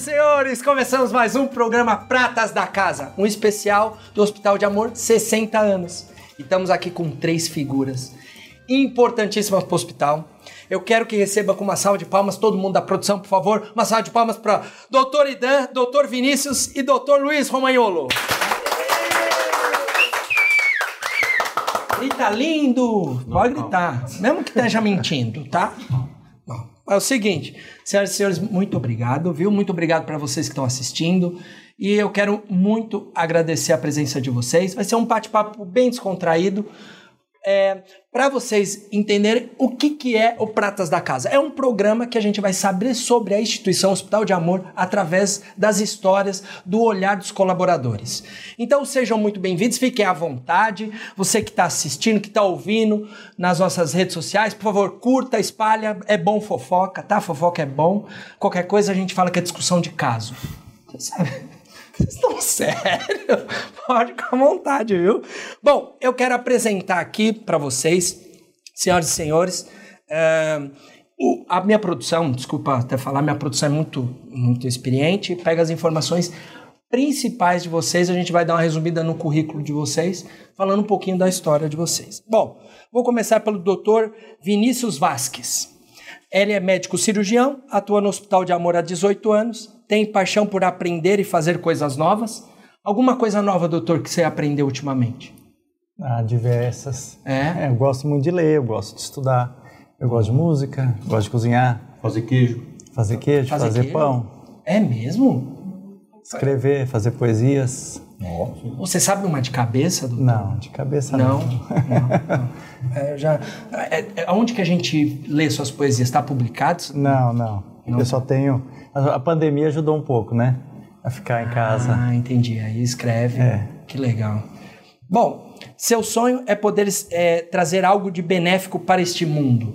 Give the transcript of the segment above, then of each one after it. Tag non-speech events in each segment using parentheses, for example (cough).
e senhores, começamos mais um programa Pratas da Casa, um especial do Hospital de Amor 60 anos. E estamos aqui com três figuras importantíssimas para o hospital. Eu quero que receba com uma salva de palmas todo mundo da produção, por favor. Uma salva de palmas para Dr. Idan, Dr. Vinícius e Dr. Luiz Romagnolo. Grita lindo! Pode gritar, mesmo que esteja mentindo, tá? É o seguinte, senhoras e senhores, muito obrigado, viu? Muito obrigado para vocês que estão assistindo. E eu quero muito agradecer a presença de vocês. Vai ser um bate-papo bem descontraído. É, para vocês entenderem o que, que é o Pratas da Casa. É um programa que a gente vai saber sobre a instituição Hospital de Amor através das histórias, do olhar dos colaboradores. Então sejam muito bem-vindos, fiquem à vontade. Você que está assistindo, que está ouvindo nas nossas redes sociais, por favor, curta, espalha. É bom fofoca, tá? Fofoca é bom. Qualquer coisa a gente fala que é discussão de caso. Você sabe? Vocês estão (laughs) sérios? Pode ficar à vontade, viu? Bom, eu quero apresentar aqui para vocês, senhoras e senhores, o, a minha produção, desculpa até falar, minha produção é muito, muito experiente, pega as informações principais de vocês, a gente vai dar uma resumida no currículo de vocês, falando um pouquinho da história de vocês. Bom, vou começar pelo Dr. Vinícius Vasques. Ele é médico cirurgião, atua no Hospital de Amor há 18 anos, tem paixão por aprender e fazer coisas novas. Alguma coisa nova, doutor, que você aprendeu ultimamente? Ah, diversas. É? é? Eu gosto muito de ler, eu gosto de estudar, eu gosto de música, gosto de cozinhar. Fazer queijo. Fazer queijo, fazer, fazer queijo? pão. É mesmo? Escrever, fazer poesias. Nossa. Você sabe uma de cabeça? Doutor? Não, de cabeça não. Não, não, não. É, já, é, é, onde que a gente lê suas poesias? Está publicado? Não, não, não. Eu só tenho a pandemia ajudou um pouco, né? A ficar em casa. Ah, entendi. Aí escreve. É. Que legal. Bom, seu sonho é poder é, trazer algo de benéfico para este mundo.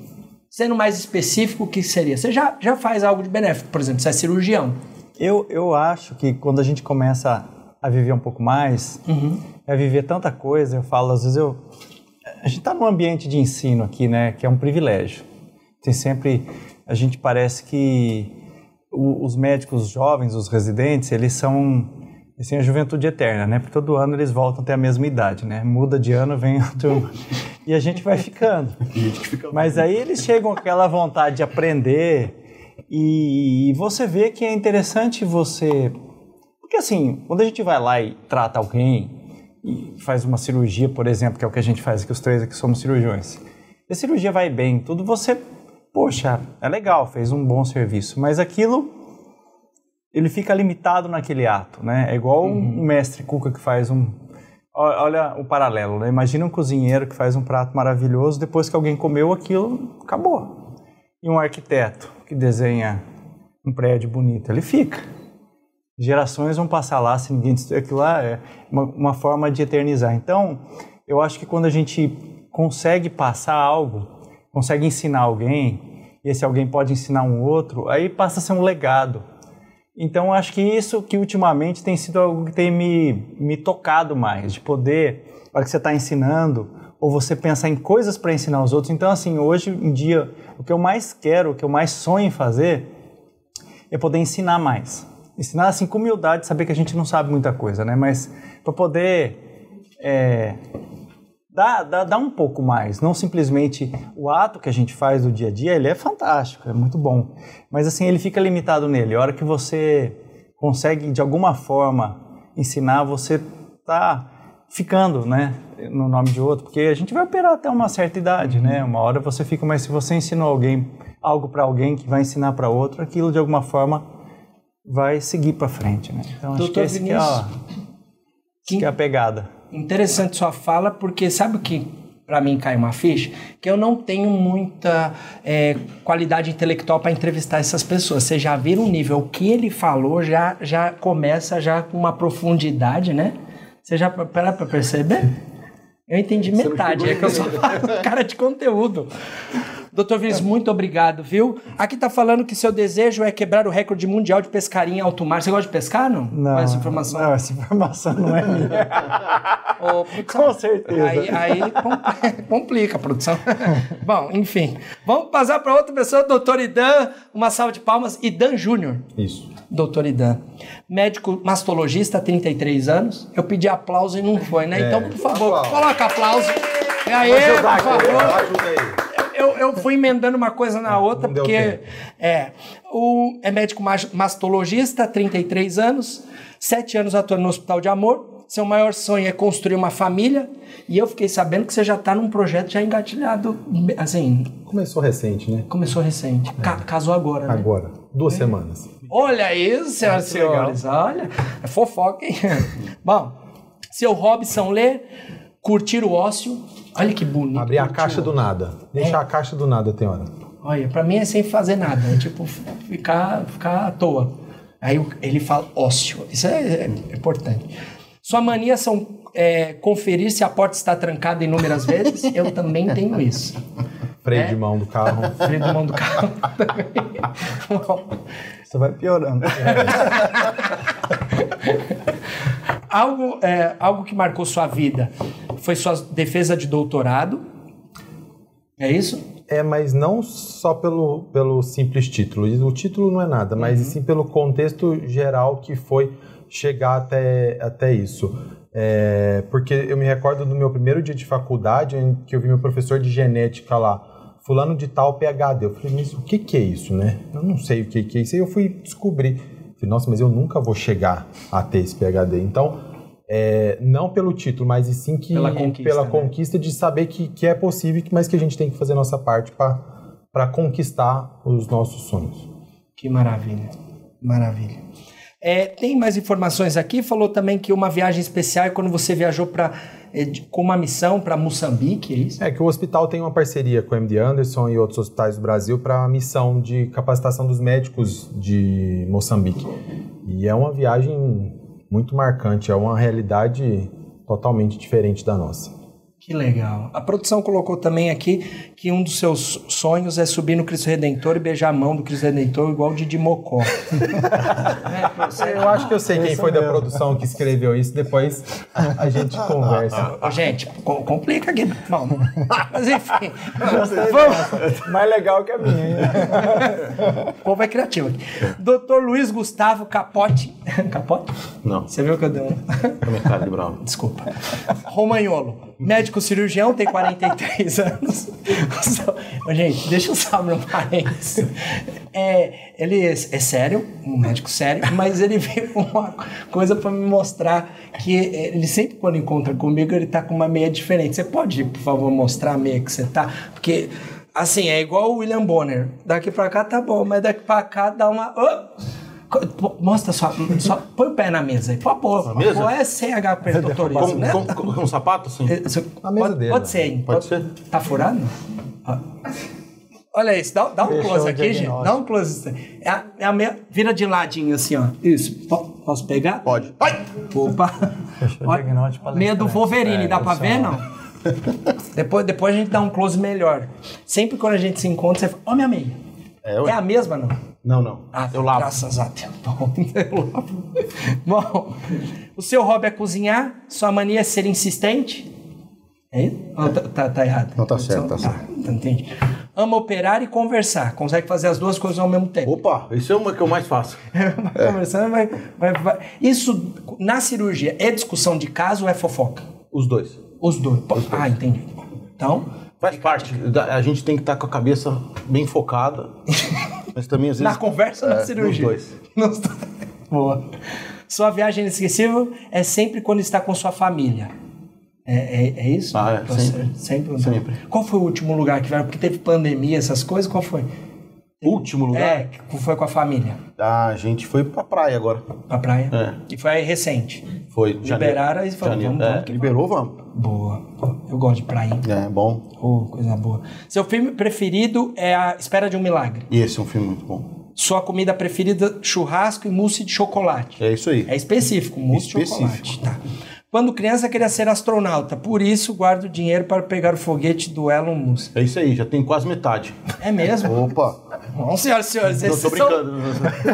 Sendo mais específico, o que seria? Você já, já faz algo de benéfico, por exemplo, você é cirurgião. Eu, eu acho que quando a gente começa a viver um pouco mais, uhum. a viver tanta coisa, eu falo, às vezes eu. A gente está num ambiente de ensino aqui, né, que é um privilégio. Tem sempre. A gente parece que os médicos jovens, os residentes, eles são eles têm a juventude eterna, né? Porque todo ano eles voltam a ter a mesma idade, né? Muda de ano, vem a turma. e a gente vai ficando. (laughs) Mas aí eles chegam com aquela vontade de aprender e você vê que é interessante você... Porque assim, quando a gente vai lá e trata alguém e faz uma cirurgia, por exemplo, que é o que a gente faz aqui, os três aqui somos cirurgiões. E a cirurgia vai bem, tudo você poxa, é legal, fez um bom serviço, mas aquilo ele fica limitado naquele ato, né? É igual uhum. um mestre cuca que faz um olha o paralelo, né? Imagina um cozinheiro que faz um prato maravilhoso, depois que alguém comeu aquilo, acabou. E um arquiteto que desenha um prédio bonito, ele fica. Gerações vão passar lá se ninguém aquilo lá é uma, uma forma de eternizar. Então, eu acho que quando a gente consegue passar algo consegue ensinar alguém, e esse alguém pode ensinar um outro, aí passa a ser um legado. Então, acho que isso que ultimamente tem sido algo que tem me, me tocado mais, de poder, na hora que você está ensinando, ou você pensar em coisas para ensinar os outros. Então, assim, hoje em dia, o que eu mais quero, o que eu mais sonho em fazer, é poder ensinar mais. Ensinar, assim, com humildade, saber que a gente não sabe muita coisa, né? Mas para poder é, dá, dá, dá um pouco mais. Não simplesmente o ato que a gente faz do dia a dia, ele é fantástico, é muito bom. Mas assim, ele fica limitado nele. A hora que você consegue, de alguma forma, ensinar, você tá ficando, né? No nome de outro. Porque a gente vai operar até uma certa idade, né? Uma hora você fica, mas se você ensinou alguém algo para alguém que vai ensinar para outro, aquilo de alguma forma vai seguir para frente, né? Então acho Doutor que esse que é, a, que... que é a pegada interessante sua fala, porque sabe o que para mim cai uma ficha? Que eu não tenho muita é, qualidade intelectual para entrevistar essas pessoas. Vocês já viram o nível, o que ele falou já, já começa já com uma profundidade, né? Você já para para perceber? Eu entendi metade, é que eu sou (laughs) cara de conteúdo. Doutor Vinícius, muito obrigado, viu? Aqui tá falando que seu desejo é quebrar o recorde mundial de pescaria em alto mar. Você gosta de pescar, não? Não. Essa informação? Não, essa informação não é minha. (laughs) Com certeza. Aí, aí (laughs) complica a produção. (laughs) Bom, enfim. Vamos passar para outra pessoa, doutor Idan. Uma salva de palmas. Idan Júnior. Isso. doutor Idan. Médico mastologista, 33 anos. Eu pedi aplauso e não foi, né? Então, por favor, aplauso. coloca aplauso. E aí, por favor. Ajuda aí. Eu, eu fui emendando uma coisa na outra, Não porque é, o, é médico mas- mastologista, 33 anos, 7 anos atuando no Hospital de Amor. Seu maior sonho é construir uma família. E eu fiquei sabendo que você já está num projeto já engatilhado, assim, Começou recente, né? começou recente. Ca- casou agora, né? Agora. Duas semanas. Olha isso, senhoras e senhores. Olha, é fofoca, hein? (laughs) Bom, seu hobby são ler, curtir o ócio. Olha que bonito. Abrir a caixa do nada. Deixar a caixa do nada, tem hora. Olha, pra mim é sem fazer nada, é tipo ficar, ficar à toa. Aí ele fala ócio, isso é, é importante. Sua mania são é, conferir se a porta está trancada inúmeras vezes, eu também tenho isso. Freio É? de mão do carro. (laughs) Freio do mão do carro (laughs) também. Bom, Isso vai piorando. algo, é, algo que marcou sua vida foi sua defesa de doutorado, é isso? É, mas não só pelo, pelo simples título. O título não é nada, mas sim pelo contexto geral que foi chegar até, até isso. É, porque eu me recordo do meu primeiro dia de faculdade, em que eu vi meu professor de genética lá, fulano de tal PHD. Eu falei, mas o que, que é isso, né? Eu não sei o que, que é isso. Aí eu fui descobrir. Falei, nossa, mas eu nunca vou chegar a ter esse PHD. Então, é, não pelo título, mas e sim que Pela conquista, pela né? conquista de saber que, que é possível, mas que a gente tem que fazer a nossa parte para conquistar os nossos sonhos. Que maravilha, maravilha. É, tem mais informações aqui. Falou também que uma viagem especial é quando você viajou para com uma missão para Moçambique, é isso? É que o hospital tem uma parceria com o MD Anderson e outros hospitais do Brasil para a missão de capacitação dos médicos de Moçambique. E é uma viagem muito marcante, é uma realidade totalmente diferente da nossa. Que legal. A produção colocou também aqui que um dos seus sonhos é subir no Cristo Redentor e beijar a mão do Cristo Redentor igual o Didi Mocó. É, (laughs) Eu acho que eu sei quem foi da produção que escreveu isso, depois a gente conversa. Ô, gente, co- complica aqui. Bom, mas enfim. Vamos. Mais legal que a minha. hein? O povo é criativo aqui. Doutor Luiz Gustavo Capote. (laughs) Capote? Não, Você viu que eu dei um. mercado de bravo. Desculpa. Romagnolo, médico cirurgião, tem 43 (laughs) anos. Gente, deixa eu só meu parênteses. É, ele é, é sério, um médico sério, mas ele veio com uma coisa pra me mostrar que ele sempre quando encontra comigo, ele tá com uma meia diferente. Você pode, por favor, mostrar a meia que você tá? Porque, assim, é igual o William Bonner. Daqui pra cá tá bom, mas daqui pra cá dá uma... Ô! Mostra só, só põe o pé na mesa aí, por favor. Na mesa? Pô, é CH apertotorizo, Com, né? com, com, com um sapato, assim? Isso- Na mesa pode, dele, pode né? ser, hein? Pode ser. Tá furado? Ó. Olha isso, dá, dá um Fechou close aqui, gente. Dá um close. É a, é a meia, vira de ladinho assim, ó. Isso. Po- posso pegar? Pode. Ai! Opa! Fechou Olha, Meia do né? Wolverine, É, dá pra ver, não? depois, depois a gente dá um close melhor. Sempre quando a gente se encontra, você fala, ó minha meia. É, ué. É a mesma, não? Não, não. Ah, eu lavo. Graças a Deus. (laughs) Bom, eu lavo. Bom, o seu hobby é cozinhar, sua mania é ser insistente. É isso? Ou tá, tá- tá errado? Não, tá certo, tá certo. Tá, entendi. Ama operar e conversar. Consegue fazer as duas coisas ao mesmo tempo. Opa, isso é uma que eu mais faço. (laughs) Vai conversando, vai, vai, vai. Isso, na cirurgia, é discussão de caso ou é fofoca? Os dois. Os dois. Pô, Ah, entendi. Então, Faz parte. da- A gente tem que estar com a cabeça bem focada. (laughs) Mas também, às vezes. na conversa ou na é, cirurgia? Nos dois. Nos. Boa. Sua viagem inesquecível é sempre quando está com sua família. É, é, é isso? Ah, é, sempre. sempre. Sempre. Qual foi o último lugar que vieram? Porque teve pandemia, essas coisas, qual foi? Último lugar. É, foi com a família. A gente foi pra praia agora. Pra praia. É. E foi aí recente. Foi. Liberaram e falou, Janeiro. vamos, É, vamos liberou, vamos. Boa. Eu gosto de praia. É, bom. Oh, coisa boa. Seu filme preferido é A Espera de um Milagre. E esse é um filme muito bom. Sua comida preferida, churrasco e mousse de chocolate. É isso aí. É específico, mousse de Específico. chocolate. Tá. Quando criança queria ser astronauta, por isso guardo dinheiro para pegar o foguete do Elon Musk. É isso aí, já tem quase metade. É mesmo? Opa! Bom, senhoras e senhores, Não esses tô são... brincando.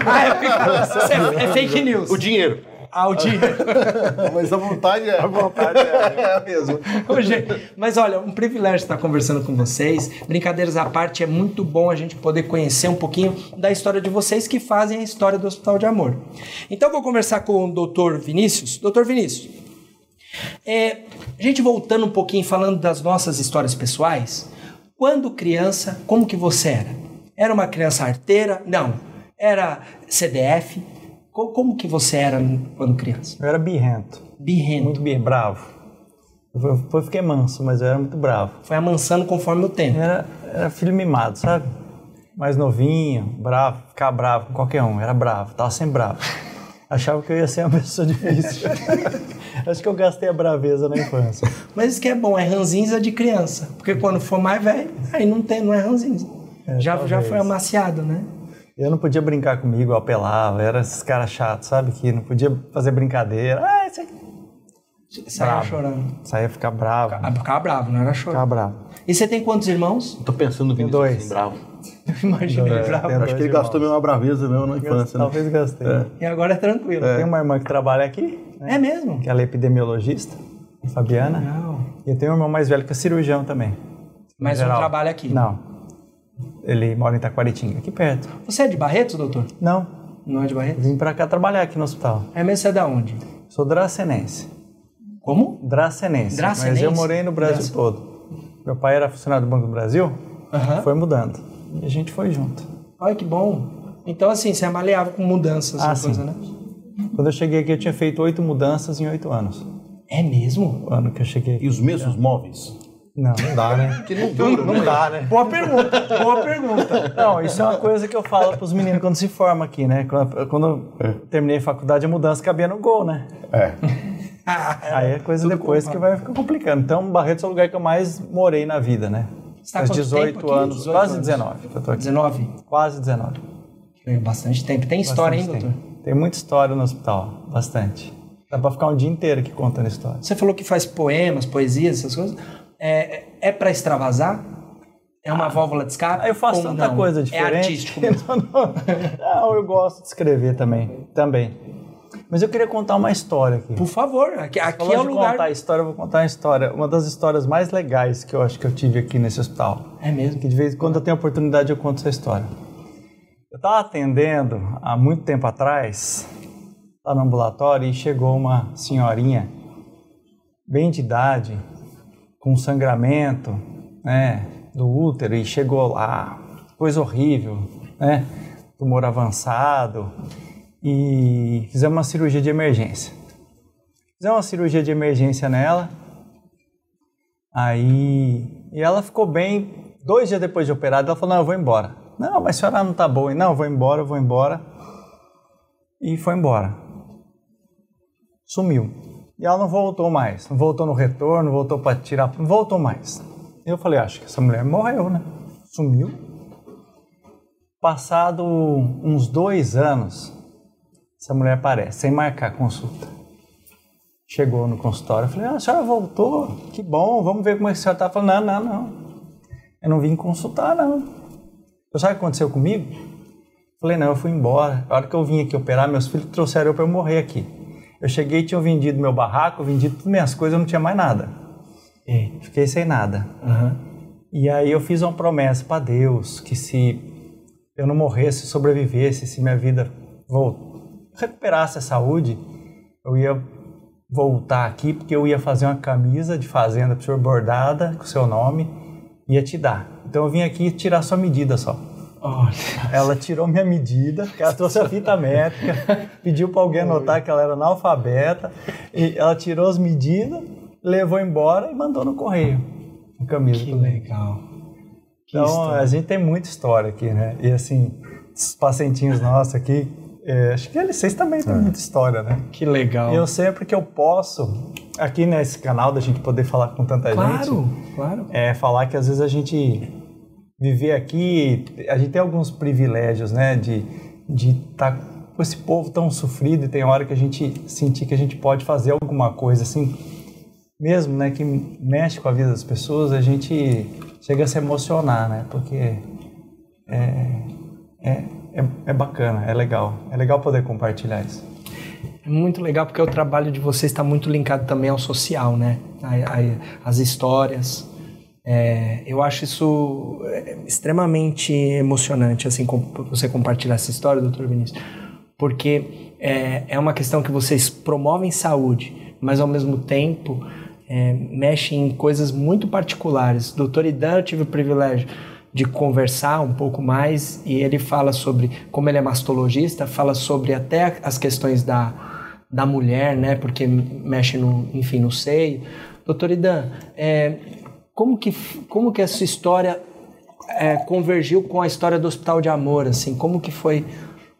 Ah, é, isso é, é fake news. O dinheiro. ao dinheiro. (laughs) Mas a vontade é. A vontade é, (laughs) é mesmo. Mas olha, um privilégio estar conversando com vocês. Brincadeiras à parte, é muito bom a gente poder conhecer um pouquinho da história de vocês que fazem a história do Hospital de Amor. Então eu vou conversar com o doutor Vinícius. Doutor Vinícius, é, a gente voltando um pouquinho, falando das nossas histórias pessoais, quando criança, como que você era? Era uma criança arteira? Não. Era CDF? Co- Como que você era quando criança? Eu era birrento, Birrento. muito bir, bravo. Eu- Depois fiquei manso, mas eu era muito bravo. Foi amansando conforme o tempo. Era, era filho mimado, sabe? Mais novinho, bravo, ficava bravo com qualquer um, era bravo, tava sempre bravo. Achava que eu ia ser uma pessoa difícil. (laughs) Acho que eu gastei a braveza na infância. (laughs) Mas isso que é bom, é ranzinza de criança. Porque quando for mais velho, aí não tem, não é ranzinza. já, já talvez. foi amaciado, né? Eu não podia brincar comigo, eu apelava, era esses caras chatos, sabe? Que não podia fazer brincadeira. Ah, isso aqui. Saia Bravo. chorando. Saía ficar bravo. Ah, Ficava bravo, não era Ficava chorando. bravo. E você tem quantos irmãos? Tô pensando no Vinícius dois. assim, bravo. Imagina, ele bravo. tem Acho que ele irmãos. gastou mesmo uma braveza mesmo na infância, né? Talvez gastei. E agora é tranquilo. Tem uma irmã que trabalha aqui, É mesmo? que ela é epidemiologista, a Fabiana. Não. E eu tenho um irmão mais velho que é cirurgião também. Mas não trabalha aqui. Não. Ele mora em Taquaritinga, aqui perto. Você é de Barretos, doutor? Não, Não é de Barretos? vim pra cá trabalhar aqui no hospital. É mesmo, você é da onde? Sou dracenense. Como? Dracenense. Dracenense? Mas eu morei no Brasil todo. Meu pai era funcionário do Banco do Brasil, foi mudando. E a gente foi junto. Olha que bom. Então, assim, você é maleável com mudanças Ah, e sim. coisa, né? Quando eu cheguei aqui, eu tinha feito oito mudanças em oito anos. É mesmo? O ano que eu cheguei aqui. E os mesmos móveis? Não. Não dá, né? Que não dura, Não dá, né? Boa pergunta, boa pergunta. Não, isso é uma coisa que eu falo pros meninos quando se formam aqui, né? Quando, eu terminei a faculdade, a mudança cabia no gol, né? É. Aí é coisa depois que vai ficar complicando. Então, Barretos é o lugar que eu mais morei na vida, né? Você tá Faz quanto 18 tempo aqui? anos, 18 quase anos. 19 que eu tô aqui. 19? Quase 19. É bastante tempo. Tem história, hein, Bastante doutor? tempo. Tem muita história no hospital, bastante. Dá pra ficar um dia inteiro aqui contando história. Você falou que faz poemas, poesias, essas coisas. É, é para extravasar? É uma válvula de escape? Ah, eu faço tanta não? coisa diferente. É artístico mesmo. (laughs) não, não. Não, eu gosto de escrever também. Também. Mas eu queria contar uma história aqui. Por favor, aqui, aqui é o lugar. contar a história, eu vou contar uma história. Uma das histórias mais legais que eu acho que eu tive aqui nesse hospital. É mesmo? Que de vez em quando eu tenho oportunidade eu conto essa história. Eu estava atendendo há muito tempo atrás, lá no ambulatório, e chegou uma senhorinha, bem de idade, com sangramento né, do útero, e chegou lá, coisa horrível, né? Tumor avançado, e fizemos uma cirurgia de emergência. Fizemos uma cirurgia de emergência nela, Aí, e ela ficou bem. Dois dias depois de operada, ela falou: Não, eu vou embora. Não, mas a senhora não tá boa. Não, eu vou embora, eu vou embora. E foi embora. Sumiu. E ela não voltou mais. Não voltou no retorno, voltou para tirar. Não voltou mais. Eu falei: Acho que essa mulher morreu, né? Sumiu. Passado uns dois anos, essa mulher aparece, sem marcar consulta chegou no consultório. Eu falei, ah, a senhora voltou, que bom, vamos ver como é que a senhora está. Falando, não, não, não. Eu não vim consultar, não. Você sabe o que aconteceu comigo? Falei, não, eu fui embora. A hora que eu vim aqui operar, meus filhos trouxeram eu para eu morrer aqui. Eu cheguei, tinham vendido meu barraco, vendido todas minhas coisas, eu não tinha mais nada. Fiquei sem nada. E aí eu fiz uma promessa para Deus que se eu não morresse, sobrevivesse, se minha vida vol- recuperasse a saúde, eu ia voltar aqui porque eu ia fazer uma camisa de fazenda para o senhor bordada com o seu nome e ia te dar. Então eu vim aqui tirar sua medida só. Olha. Ela tirou minha medida, ela trouxe a fita métrica, pediu para alguém anotar que ela era analfabeta, e ela tirou as medidas, levou embora e mandou no correio. A camisa. Que também. legal. Que Então, história. a gente tem muita história aqui, né? E assim, os pacientinhos nossos aqui, é, acho que eles vocês também têm muita história, né? Que legal. E eu sempre que eu posso, aqui nesse canal, da gente poder falar com tanta Claro, gente, claro. é falar que às vezes a gente viver aqui, a gente tem alguns privilégios, né? De de estar com esse povo tão sofrido e tem hora que a gente sentir que a gente pode fazer alguma coisa assim, mesmo, né? Que mexe com a vida das pessoas, a gente chega a se emocionar, né? Porque é, é, é, é bacana, é legal. É legal poder compartilhar isso. É muito legal porque o trabalho de vocês está muito linkado também ao social, né? As histórias. É, eu acho isso é, extremamente emocionante, assim, você compartilhar essa história, doutor Vinícius, porque é, é uma questão que vocês promovem saúde, mas ao mesmo tempo é, mexem em coisas muito particulares. Doutor Idan, eu tive o privilégio de conversar um pouco mais e ele fala sobre, como ele é mastologista, fala sobre até as questões da, da mulher, né? Porque mexe no, enfim, no seio. Doutor Idan, é, como que como que essa história é, convergiu com a história do Hospital de Amor, assim? Como que foi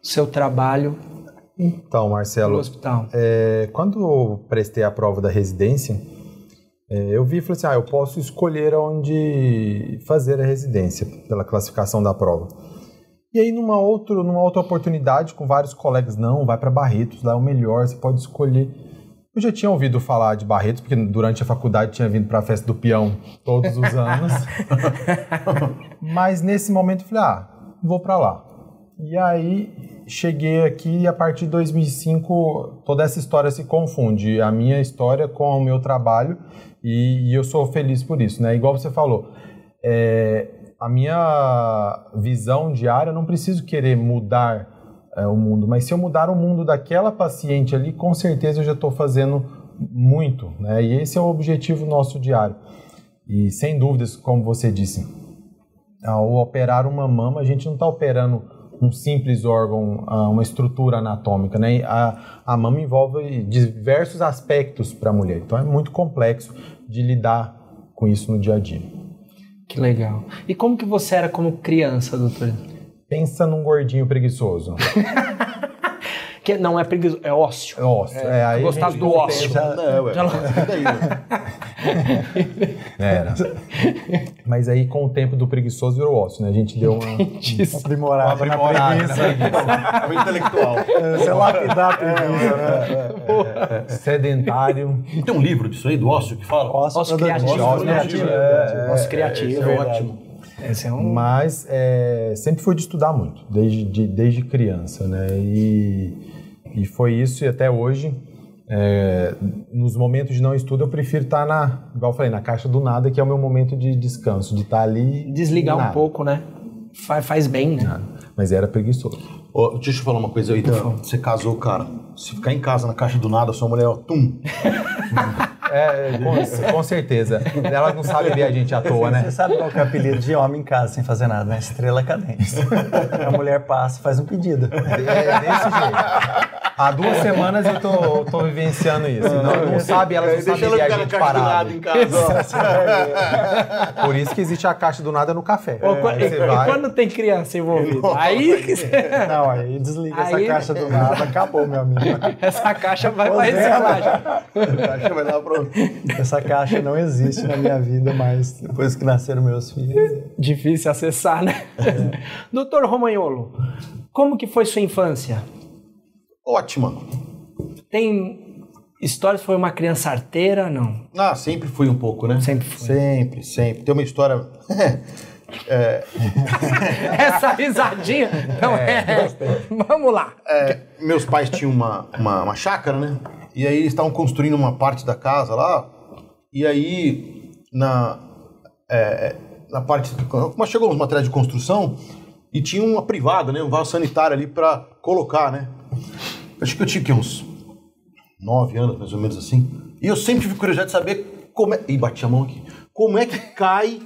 seu trabalho Então, no Marcelo, hospital? é, quando eu prestei a prova da residência, eu vi e falei assim, ah, eu posso escolher onde fazer a residência, pela classificação da prova. E aí, numa, outro, numa outra oportunidade, com vários colegas, não, vai para Barretos, lá é o melhor, você pode escolher. Eu já tinha ouvido falar de Barretos, porque durante a faculdade tinha vindo para a festa do peão todos os anos. (laughs) Mas nesse momento eu falei, ah, vou para lá. E aí cheguei aqui e a partir de 2005 toda essa história se confunde, a minha história com o meu trabalho e, e eu sou feliz por isso, né? Igual você falou, é, a minha visão diária, eu não preciso querer mudar é, o mundo, mas se eu mudar o mundo daquela paciente ali, com certeza eu já estou fazendo muito, né? E esse é o objetivo nosso diário. E sem dúvidas, como você disse, ao operar uma mama, a gente não está operando um simples órgão, ah, uma estrutura anatômica, né? A, a mama envolve diversos aspectos para a mulher, então é muito complexo de lidar com isso no dia a dia. Que legal. E como que você era como criança, doutor? Pensa num gordinho preguiçoso. (laughs) Que não é preguiçoso, é ósseo. É ósseo. É, aí eu a gostava gente do não ósseo. pensa- É, ué. E daí, né? (laughs) Era. Mas aí, com o tempo do preguiçoso, virou ósseo, né? A gente deu uma, (laughs) Aprimorada na aprimorada preguiça. É o intelectual. Você lapidar a preguiça, né? sedentário. Tem um livro disso aí, do ócio, que fala? Ócio Ócio criativo. Ócio né? criativo. Ócio criativo. Esse é ótimo. Esse é um... Mas é, sempre fui de estudar muito, desde, de- desde criança, né? E, e foi isso e até hoje. é, nos momentos de não estudo, eu prefiro estar na, igual eu falei, na caixa do nada, que é o meu momento de descanso, de estar ali. Desligar um pouco, né? Faz, faz bem, né? nada. Mas era preguiçoso. Ô, deixa eu falar uma coisa aí. Você casou, cara. Se ficar em casa na caixa do nada, sua mulher, ó, tum. (laughs) É, com, com certeza. Ela não sabe ver a gente à toa, né? Você sabe qual é o apelido de homem em casa sem fazer nada, né? Estrela cadente. a mulher passa e faz um pedido. É desse jeito. Há duas semanas eu tô, tô vivenciando isso. Não, não sabe, elas não sabem ver a gente parado. em casa. Por isso que existe a caixa do nada no café. Ou Aí e, você e vai- quando tem criança envolvida? Aí que você- Não, aí desliga Aí- essa caixa do nada, acabou, meu amigo. essa caixa vai pra é. reciclagem. Caixa vai lá pro... Essa caixa não existe na minha vida mais depois que nasceram meus filhos. Difícil acessar, né? Doutor Romagnolo, como que foi sua infância? Ótima. Tem histórias, foi uma criança arteira? Não. Ah, sempre fui um pouco, né? Sempre foi. Sempre, sempre. Tem uma história... (laughs) (laughs) Essa risadinha não é. Vamos lá. É, meus pais tinham uma, uma, uma chácara, né? E aí eles estavam construindo uma parte da casa lá. E aí, na, é, na parte. Mas chegou uns materiais de construção e tinha uma privada, né? Um vaso sanitário ali pra colocar, né? Acho que eu tinha uns nove anos, mais ou menos assim. E eu sempre tive curiosidade de saber como é. Ih, bati a mão aqui. Como é que cai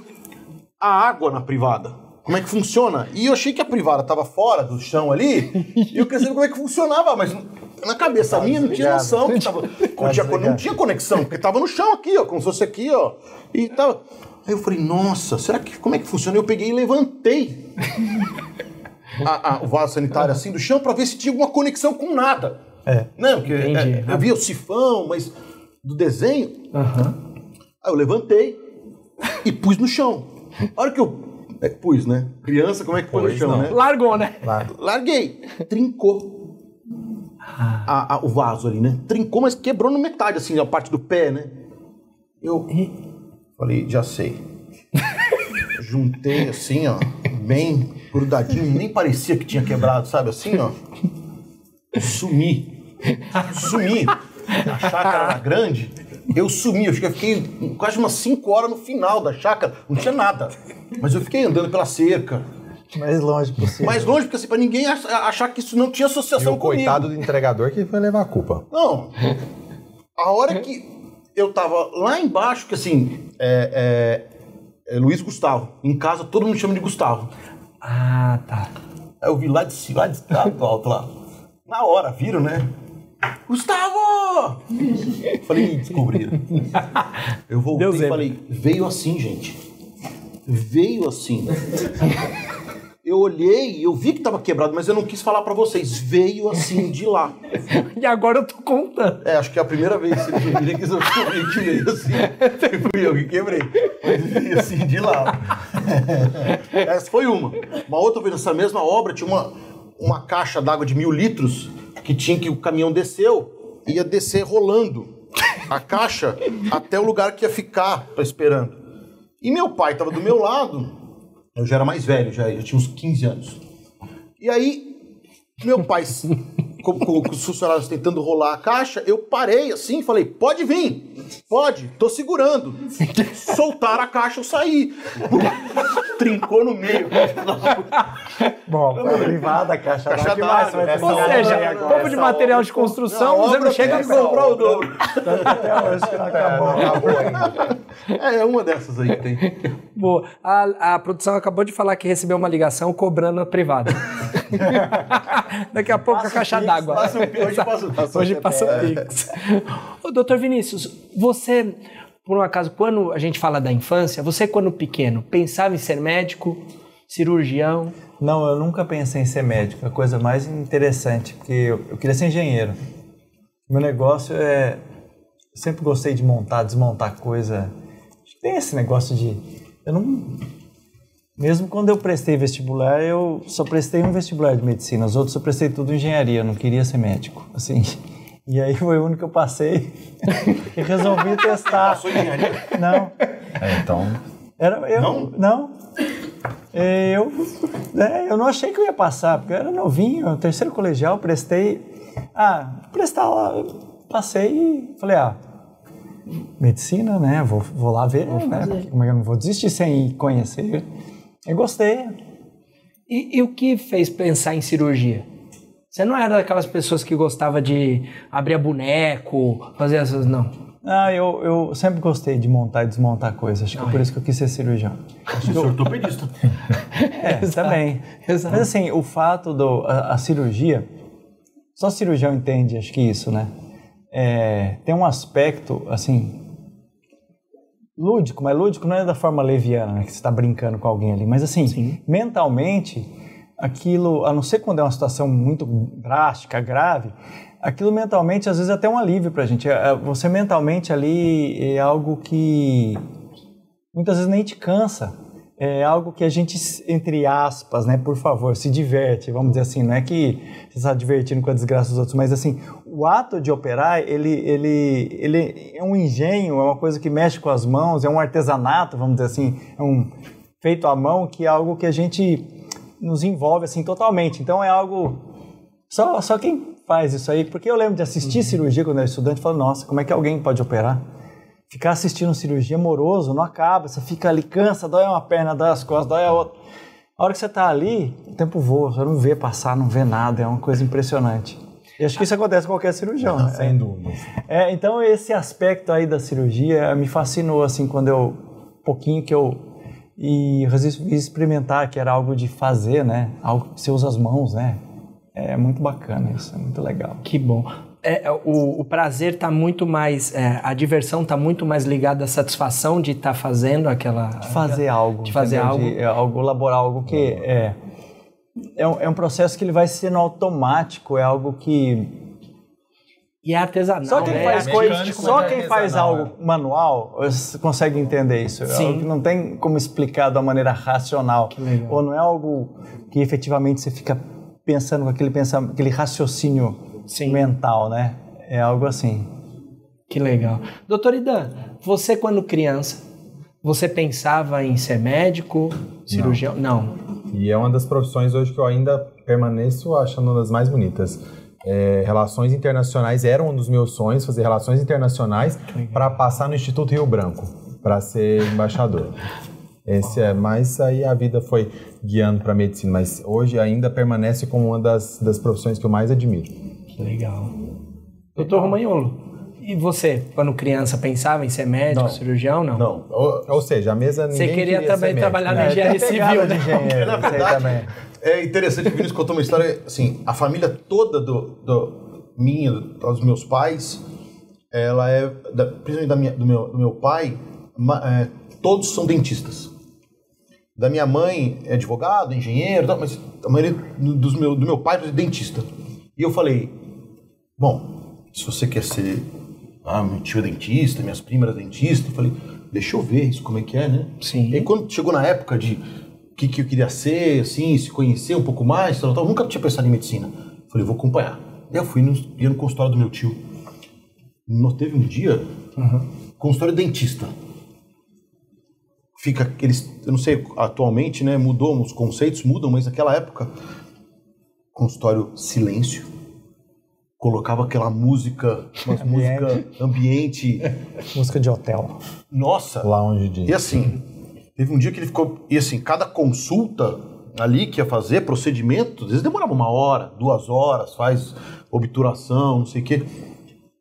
a água na privada? Como é que funciona? E eu achei que a privada estava fora do chão ali, e eu queria saber como é que funcionava, mas na cabeça minha não tinha noção que tava, não, tinha, não tinha conexão, porque tava no chão aqui, ó, como se fosse aqui, ó. E tava. Aí eu falei, nossa, será que como é que funciona? Eu peguei e levantei a- a- o vaso sanitário assim do chão para ver se tinha alguma conexão com nada. É. Não, porque Entendi. é, eu via o sifão, mas do desenho. Aham. Aí eu levantei e pus no chão. A hora que eu é, pus, né? Criança, como é que põe no chão, não. né? Largou, né? Larguei. Trincou. A- a- o vaso ali, né? Trincou, mas quebrou na metade, assim, a parte do pé, né? Eu falei, já sei. (laughs) Juntei assim, ó, bem grudadinho, nem parecia que tinha quebrado, sabe assim, ó. Sumi. Sumi. A chácara era grande. Eu sumi, eu fiquei- quase umas 5 horas no final da chácara, não tinha nada. Mas eu fiquei andando pela cerca. Mais longe possível. Mais longe, porque assim, pra ninguém ach- achar que isso não tinha E associação o comigo. coitado do entregador que foi levar a culpa. Não. A hora que eu tava lá embaixo, que assim, é, é- é Luiz Gustavo. Em casa todo mundo chama de Gustavo. Ah, tá. Aí eu vi lá de cima, lá de lá do alto lá. Na hora, viram, né? Gustavo! Falei, "Ih, descobriram. (laughs) Eu voltei e falei, veio assim, gente. Veio assim. Eu olhei, eu vi que tava quebrado, mas eu não quis falar pra vocês. Veio assim de lá. (laughs) E agora eu tô contando. É, acho que é a primeira vez que eu virei que eu veio assim. (laughs) Fui eu que quebrei. Mas veio assim de lá. (laughs) Essa foi uma. Uma outra vez nessa mesma obra tinha uma, uma caixa d'água de mil litros que tinha que o caminhão desceu, ia descer rolando a caixa até o lugar que ia ficar pra esperando. E meu pai tava do meu lado, eu já era mais velho, já, eu tinha uns 15 anos. E aí, meu pai, (laughs) com, com- com os funcionários tentando rolar a caixa, eu parei assim, falei, pode vir, pode, tô segurando. (laughs) Soltaram a caixa, eu saí. (laughs) Trincou no meio. Bom, foi a privada, a caixa, Caixa d'água, mais vai essa ter Ou seja, pouco de material de construção, você não chega a comprar o dobro. Até hoje que não acabou. Acabou ainda. É, é uma dessas aí que tem. Boa. A, a produção acabou de falar que recebeu uma ligação cobrando a privada. (laughs) Daqui a pouco a caixa d'água. passa hoje passa passa Hoje passa o Pix. (laughs) Ô, doutor Vinícius, você, por um acaso, quando a gente fala da infância, você quando pequeno, pensava em ser médico, cirurgião? Não, eu nunca pensei em ser médico. É a coisa mais interessante, porque eu, eu queria ser engenheiro. Meu negócio é. Eu sempre gostei de montar, desmontar coisa. Acho que tem esse negócio de. Eu não. Mesmo quando eu prestei vestibular, eu só prestei um vestibular de medicina. Os outros eu prestei tudo engenharia. Eu não queria ser médico. Assim. E aí foi o único que eu passei. (laughs) e resolvi testar. Passou engenharia? Não. É, então, Era, eu, Não? não. É, Eu, é, eu não achei que eu ia passar, porque eu era novinho, terceiro colegial, prestei. Ah, prestar lá, passei e falei, ah, medicina, né? Vou, vou lá ver, né? Porque como é que eu não vou desistir sem conhecer? Eu gostei. E, e o que fez pensar em cirurgia? Você não era daquelas pessoas que gostava de abrir boneco, fazer essas. Não. Ah, eu, eu sempre gostei de montar e desmontar coisas. Acho que é por isso que eu quis ser cirurgião. Eu sou ortopedista. É, (laughs) também. exato. Mas assim, o fato do a, a cirurgia, só cirurgião entende, acho que isso, né? É, tem um aspecto assim lúdico, mas lúdico não é da forma leviana, né, que você está brincando com alguém ali, mas assim, mentalmente, aquilo, a não ser quando é uma situação muito drástica, grave, aquilo mentalmente às vezes é até um alívio pra gente. É, é, Você mentalmente ali é algo que muitas vezes nem te cansa. É algo que a gente, entre aspas, né, por favor, se diverte, vamos dizer assim, não é que você está divertindo com a desgraça dos outros, mas assim, o ato de operar, ele, ele, ele é um engenho, é uma coisa que mexe com as mãos, é um artesanato, vamos dizer assim, é um feito à mão que é algo que a gente nos envolve assim totalmente. Então é algo só, só quem faz isso aí, porque eu lembro de assistir cirurgia quando eu era estudante e falar, nossa, como é que alguém pode operar? Ficar assistindo cirurgia moroso, não acaba, você fica ali, cansa, dói uma perna, dói as costas, dói a outra. A hora que você está ali, o tempo voa, você não vê passar, não vê nada, é uma coisa impressionante. E acho que isso acontece com qualquer cirurgião, né? sem dúvida. É, então esse aspecto aí da cirurgia me fascinou assim quando eu pouquinho que eu e resolvi experimentar que era algo de fazer, né? Algo que você usa as mãos, né? É muito bacana isso, é muito legal. Que bom. É, é, o, o prazer está muito mais. é, a diversão está muito mais ligada à satisfação de estar fazendo aquela. De fazer algo, De fazer entendeu? algo. De, é, algo elaborar algo que é é um, é um processo que ele vai sendo automático, é algo que E é artesanal. Só quem né? faz É coisa, só é quem faz artesanal, algo manual você consegue entender isso. É Sim. algo que não tem como explicar de uma maneira racional. Ou não é algo que efetivamente você fica pensando com aquele, pensamento, aquele raciocínio Sim. mental, né? É algo assim. Que legal. Doutor Idan, você quando criança, você pensava em ser médico, cirurgião? Não. E é uma das profissões hoje que eu ainda permaneço achando uma das mais bonitas. É, relações internacionais eram um dos meus sonhos, fazer relações internacionais para passar no Instituto Rio Branco, para ser embaixador. Esse é, mas aí a vida foi guiando para medicina, mas hoje ainda permanece como uma das, das profissões que eu mais admiro. Que legal. Doutor Romagnolo, e você, quando criança, pensava em ser médico, Não. cirurgião? Não. Não. Ou, ou seja, a mesa Você ninguém queria ser também médico, trabalhar né? na engenharia Tem pegada civil, de né? engenheiro, (laughs) Na verdade, também. é interessante que o Vinícius contou uma história, assim, a família toda do, do minha, dos meus pais, ela é, da, principalmente da minha, do, meu, do meu pai, ma- é, todos são dentistas. Da minha mãe é advogado, engenheiro, mas a maioria dos meu, do meu pai é dentista. E eu falei, bom, se você quer ser, ah, meu tio é dentista, minhas primas eram dentistas, eu falei, deixa eu ver isso, como é que é, né? Sim. E aí, quando chegou na época de o que, que eu queria ser, assim, se conhecer um pouco mais, tal, tal, eu nunca tinha pensado em medicina. Falei, vou acompanhar. E eu fui no, ia no consultório do meu tio. Nós teve um dia, consultório dentista. Fica aqueles, eu não sei, atualmente, né, mudou, os conceitos mudam, mas naquela época, consultório silêncio. Colocava aquela música, uma Ambiente. música ambiente. Música de hotel. Nossa, Lounge de... e assim, teve um dia que ele ficou. E assim, cada consulta ali que ia fazer, procedimento, às vezes demorava uma hora, duas horas, faz obturação, não sei o quê.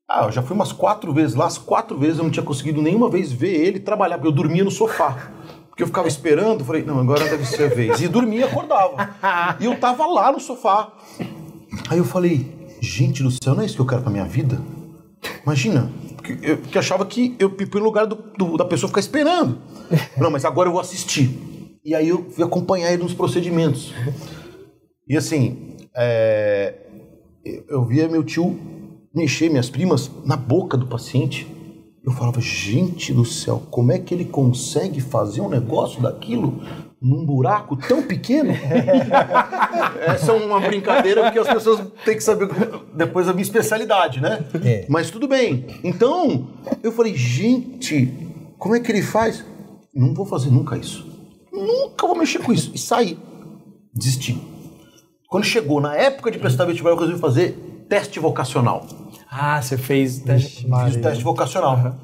Ah, eu já fui umas quatro vezes lá, as quatro vezes eu não tinha conseguido nenhuma vez ver ele trabalhar, porque eu dormia no sofá. Porque eu ficava esperando, falei, não, agora deve ser a vez. E dormia e acordava. E eu tava lá no sofá. Aí eu falei, gente do céu, não é isso que eu quero pra minha vida? Imagina, porque eu eu achava que eu fui no lugar do, do- da pessoa ficar esperando. (laughs) Não, mas agora eu vou assistir. E aí eu fui acompanhar ele nos procedimentos. E assim, é, eu via meu tio mexer, minhas primas, na boca do paciente. Eu falava, gente do céu, como é que ele consegue fazer um negócio daquilo num buraco tão pequeno? (laughs) Essa é uma brincadeira porque as pessoas têm que saber depois a minha especialidade, né? É. Mas tudo bem. Então, eu falei, gente, como é que ele faz? Não vou fazer nunca isso. Nunca vou mexer com isso. E saí. Desisti. Quando chegou na época de prestar vestibular, eu resolvi fazer teste vocacional. Ah, você fez teste- Fiz o teste vocacional.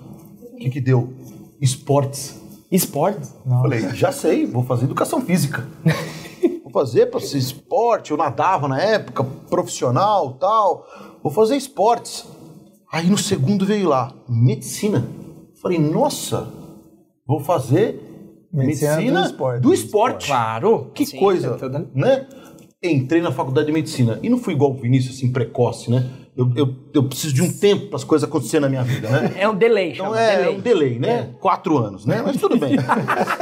O que que deu? Esportes. Esportes? Falei, já sei, vou fazer educação física. (laughs) vou fazer para ser esporte, eu nadava na época, profissional tal. Vou fazer esportes. Aí no segundo veio lá, medicina. Falei, nossa, vou fazer Medicina medicina, do esporte. do esporte. Claro. Que Sim, coisa, tá né? Entrei na faculdade de medicina e não fui igual o Vinícius, assim, precoce, né? Eu, eu, eu preciso de um tempo para as coisas acontecerem na minha vida, né? É um delay, Então chama, é delay. um delay, né? Quatro anos, né? Mas tudo bem. (laughs)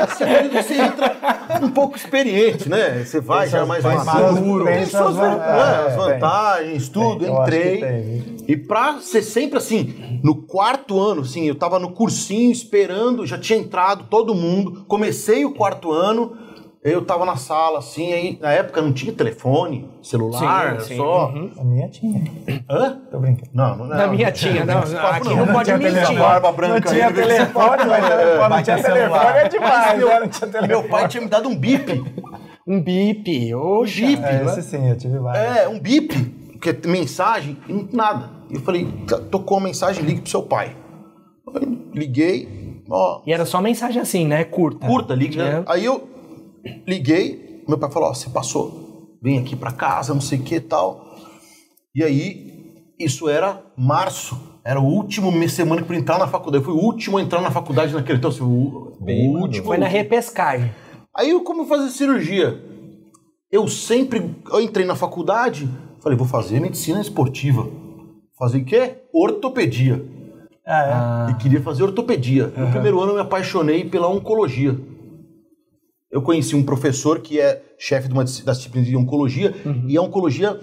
você, você entra um pouco experiente, né? Você vai já mais tem maduro. tem Tem suas suas van- vantagens, é, as tem. vantagens, tudo. Tem, acho que Entrei. tem. E pra ser sempre assim, no quarto ano, assim, eu tava no cursinho esperando, já tinha entrado todo mundo. Comecei o quarto ano, eu tava na sala, assim, aí na época não tinha telefone, celular, Sim, sim, só. uhum. A minha tinha. Hã? Tô brincando. Não, não, não. Na minha tinha, não. Esse papo Aqui não pode tinha mentir. telefone. Barba branca Não tinha telefone, mas quando não tinha telefone é demais, meu, né? Não tinha telefone. meu pai tinha me dado um bip. Um bip. Oxa. bip. É, esse sim, eu tive vários. É, um bip, que é mensagem, e não- nada. E eu falei, "Tá, tocou a mensagem, ligue pro seu pai. Eu liguei, ó, E era só mensagem assim, né? Curta. curta, ligue. né? É. Aí eu liguei, meu pai falou, ó, você passou, vem aqui pra casa, não sei o que e tal. E aí, isso era março, era o último mês- semana que eu entrar na faculdade. Eu fui o último a entrar na faculdade naquele, então assim, o, Bem o último. Foi na repescagem. Aí eu como fazer cirurgia? Eu sempre, eu entrei na faculdade, falei, vou fazer medicina esportiva. Fazer o quê? Ortopedia. Ah, E queria fazer ortopedia. No primeiro ano eu me apaixonei pela oncologia. Eu conheci um professor que é chefe de uma das disciplinas de oncologia e a oncologia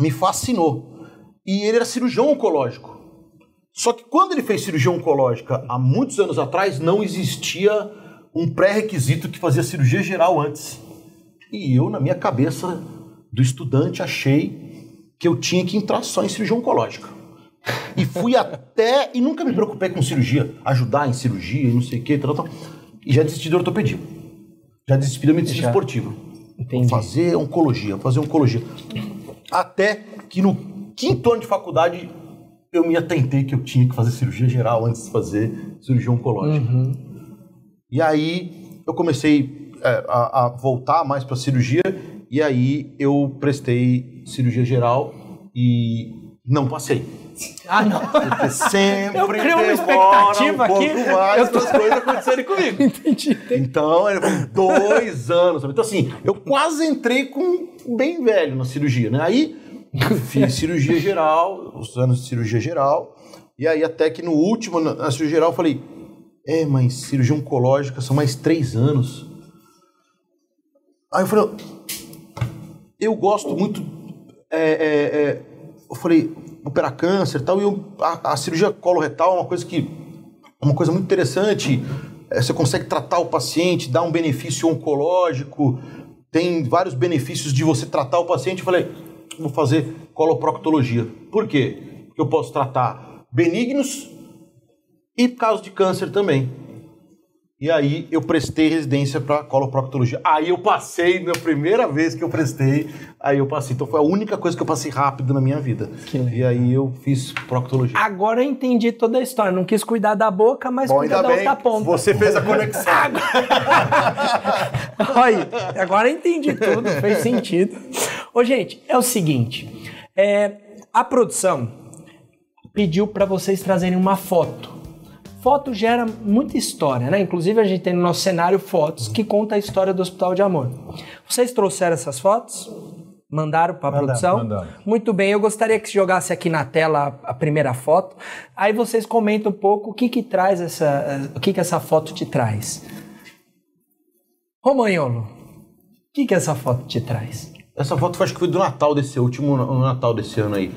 me fascinou. E ele era cirurgião oncológico. Só que quando ele fez cirurgia oncológica há muitos anos atrás, não existia um pré-requisito que fazia cirurgia geral antes. E eu, na minha cabeça do estudante, achei que eu tinha que entrar só em cirurgia oncológica. E fui (laughs) até. E nunca me preocupei com cirurgia, ajudar em cirurgia e não sei o que, tal, tal. E já desisti da ortopedia. Já desisti da medicina Já. esportiva. Entendi. Vou fazer oncologia, vou fazer oncologia. Até que no quinto ano de faculdade, eu me atentei que eu tinha que fazer cirurgia geral antes de fazer cirurgia oncológica. E aí eu comecei é, a, a voltar mais para cirurgia e aí eu prestei cirurgia geral e não passei. Ah, não. Porque sempre Eu criei uma expectativa um pouco aqui. mais Eu tô- as coisas acontecerem comigo. (laughs) Entendi. Então, ele foi dois anos. Então, assim, eu quase entrei com bem velho na cirurgia, né? Aí, fiz cirurgia geral, os anos de cirurgia geral. E aí, até que no último, na na cirurgia geral, eu falei: é, mas cirurgia oncológica são mais três anos. Aí eu falei: eu gosto muito. é, é, é, eu falei: operar câncer e tal. E eu, a, a cirurgia coloretal é uma coisa que uma coisa muito interessante. é, Você consegue tratar o paciente, dar um benefício oncológico, tem vários benefícios de você tratar o paciente. Eu falei, vou fazer coloproctologia. Por quê? Porque eu posso tratar benignos e casos de câncer também. E aí eu prestei residência para coloproctologia. Aí eu passei, na primeira vez que eu prestei, aí eu passei. Então foi a única coisa que eu passei rápido na minha vida. E aí eu fiz proctologia. Agora eu entendi toda a história. Não quis cuidar da boca, mas Bom, cuidar da bem, outra ponta. você fez a conexão. (laughs) (laughs) Olha, agora eu entendi tudo, fez sentido. Ô, gente, é o seguinte: é, a produção pediu para vocês trazerem uma foto. Foto gera muita história, né? Inclusive a gente tem no nosso cenário fotos que conta a história do Hospital de Amor. Vocês trouxeram essas fotos? Mandaram para a produção? mandamos. Muito bem, eu gostaria que jogasse aqui na tela a primeira foto. Aí vocês comentam um pouco o que que traz essa, o que que essa foto te traz. Romagnolo, o que que essa foto te traz? Essa foto acho que foi do Natal desse último Natal desse ano aí.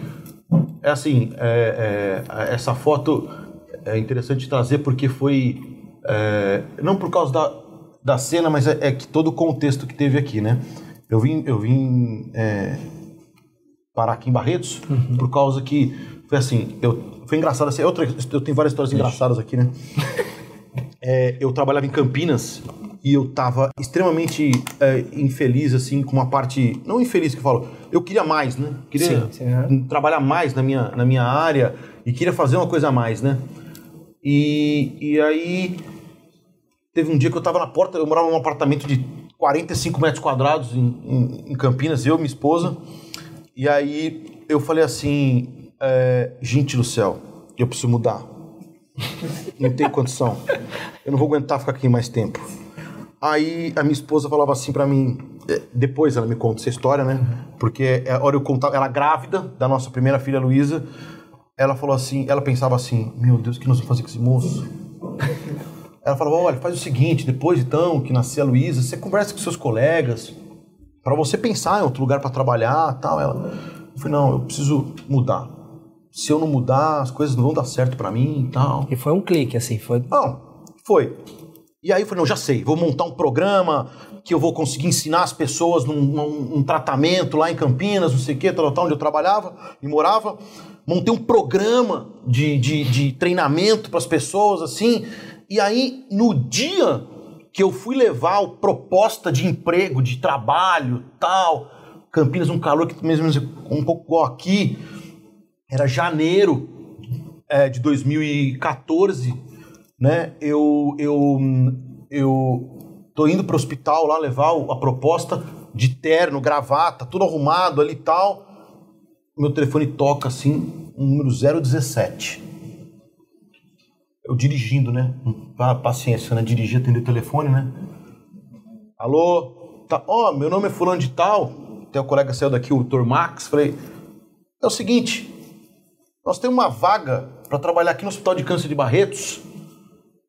É assim, é, é, essa foto é interessante trazer porque foi é, não por causa da, da cena, mas é, é que todo o contexto que teve aqui, né? Eu vim, eu vim é, parar aqui em Barretos por causa que foi assim, eu foi engraçado assim, outra, eu tenho várias histórias engraçadas aqui, né? (laughs) É, eu trabalhava em Campinas e eu tava extremamente é, infeliz, assim, com uma parte. Não infeliz que eu falo, eu queria mais, né? Queria Sim, sim, aham. trabalhar mais na minha, na minha área e queria fazer uma coisa a mais, né? E, e aí. Teve um dia que eu tava na porta, eu morava num apartamento de 45 metros quadrados em, em, em Campinas, eu e minha esposa. E aí eu falei assim: é, gente do céu, eu preciso mudar. Não tem condição. Eu não vou aguentar ficar aqui mais tempo. Aí a minha esposa falava assim pra mim, eh, depois ela me conta essa história, né? Porque a hora eu contava, ela grávida da nossa primeira filha Luísa, ela falou assim, ela pensava assim, meu Deus, o que nós vamos fazer com esse moço? Ela falava, olha, faz o seguinte, depois então que nascer a Luísa, você conversa com seus colegas pra você pensar em outro lugar pra trabalhar, tal. Ela, eu falei, não, eu preciso mudar. Se eu não mudar, as coisas não vão dar certo pra mim e tal. E foi um clique, assim, foi. Não, foi. E aí eu falei, não, já sei, vou montar um programa que eu vou conseguir ensinar as pessoas num, num- num tratamento lá em Campinas, não sei o quê, tal, tal, onde eu trabalhava e morava. Montei um programa de, de, de treinamento para as pessoas, assim. E aí, no dia que eu fui levar a proposta de emprego, de trabalho, tal, Campinas, um calor que mesmo um pouco igual aqui, era janeiro é, de 2014, né? Eu eu eu tô indo para o hospital lá levar a proposta de terno, gravata, tudo arrumado ali e tal. Meu telefone toca assim, um número 017. Eu dirigindo, né? Pa- Paciência, né? Dirigir, atender o telefone, né? Alô? Tá, ó, meu nome é fulano de tal. Tem um colega saiu daqui, o Dr. Max. Falei, é o seguinte, nós temos uma vaga para trabalhar aqui no Hospital de Câncer de Barretos.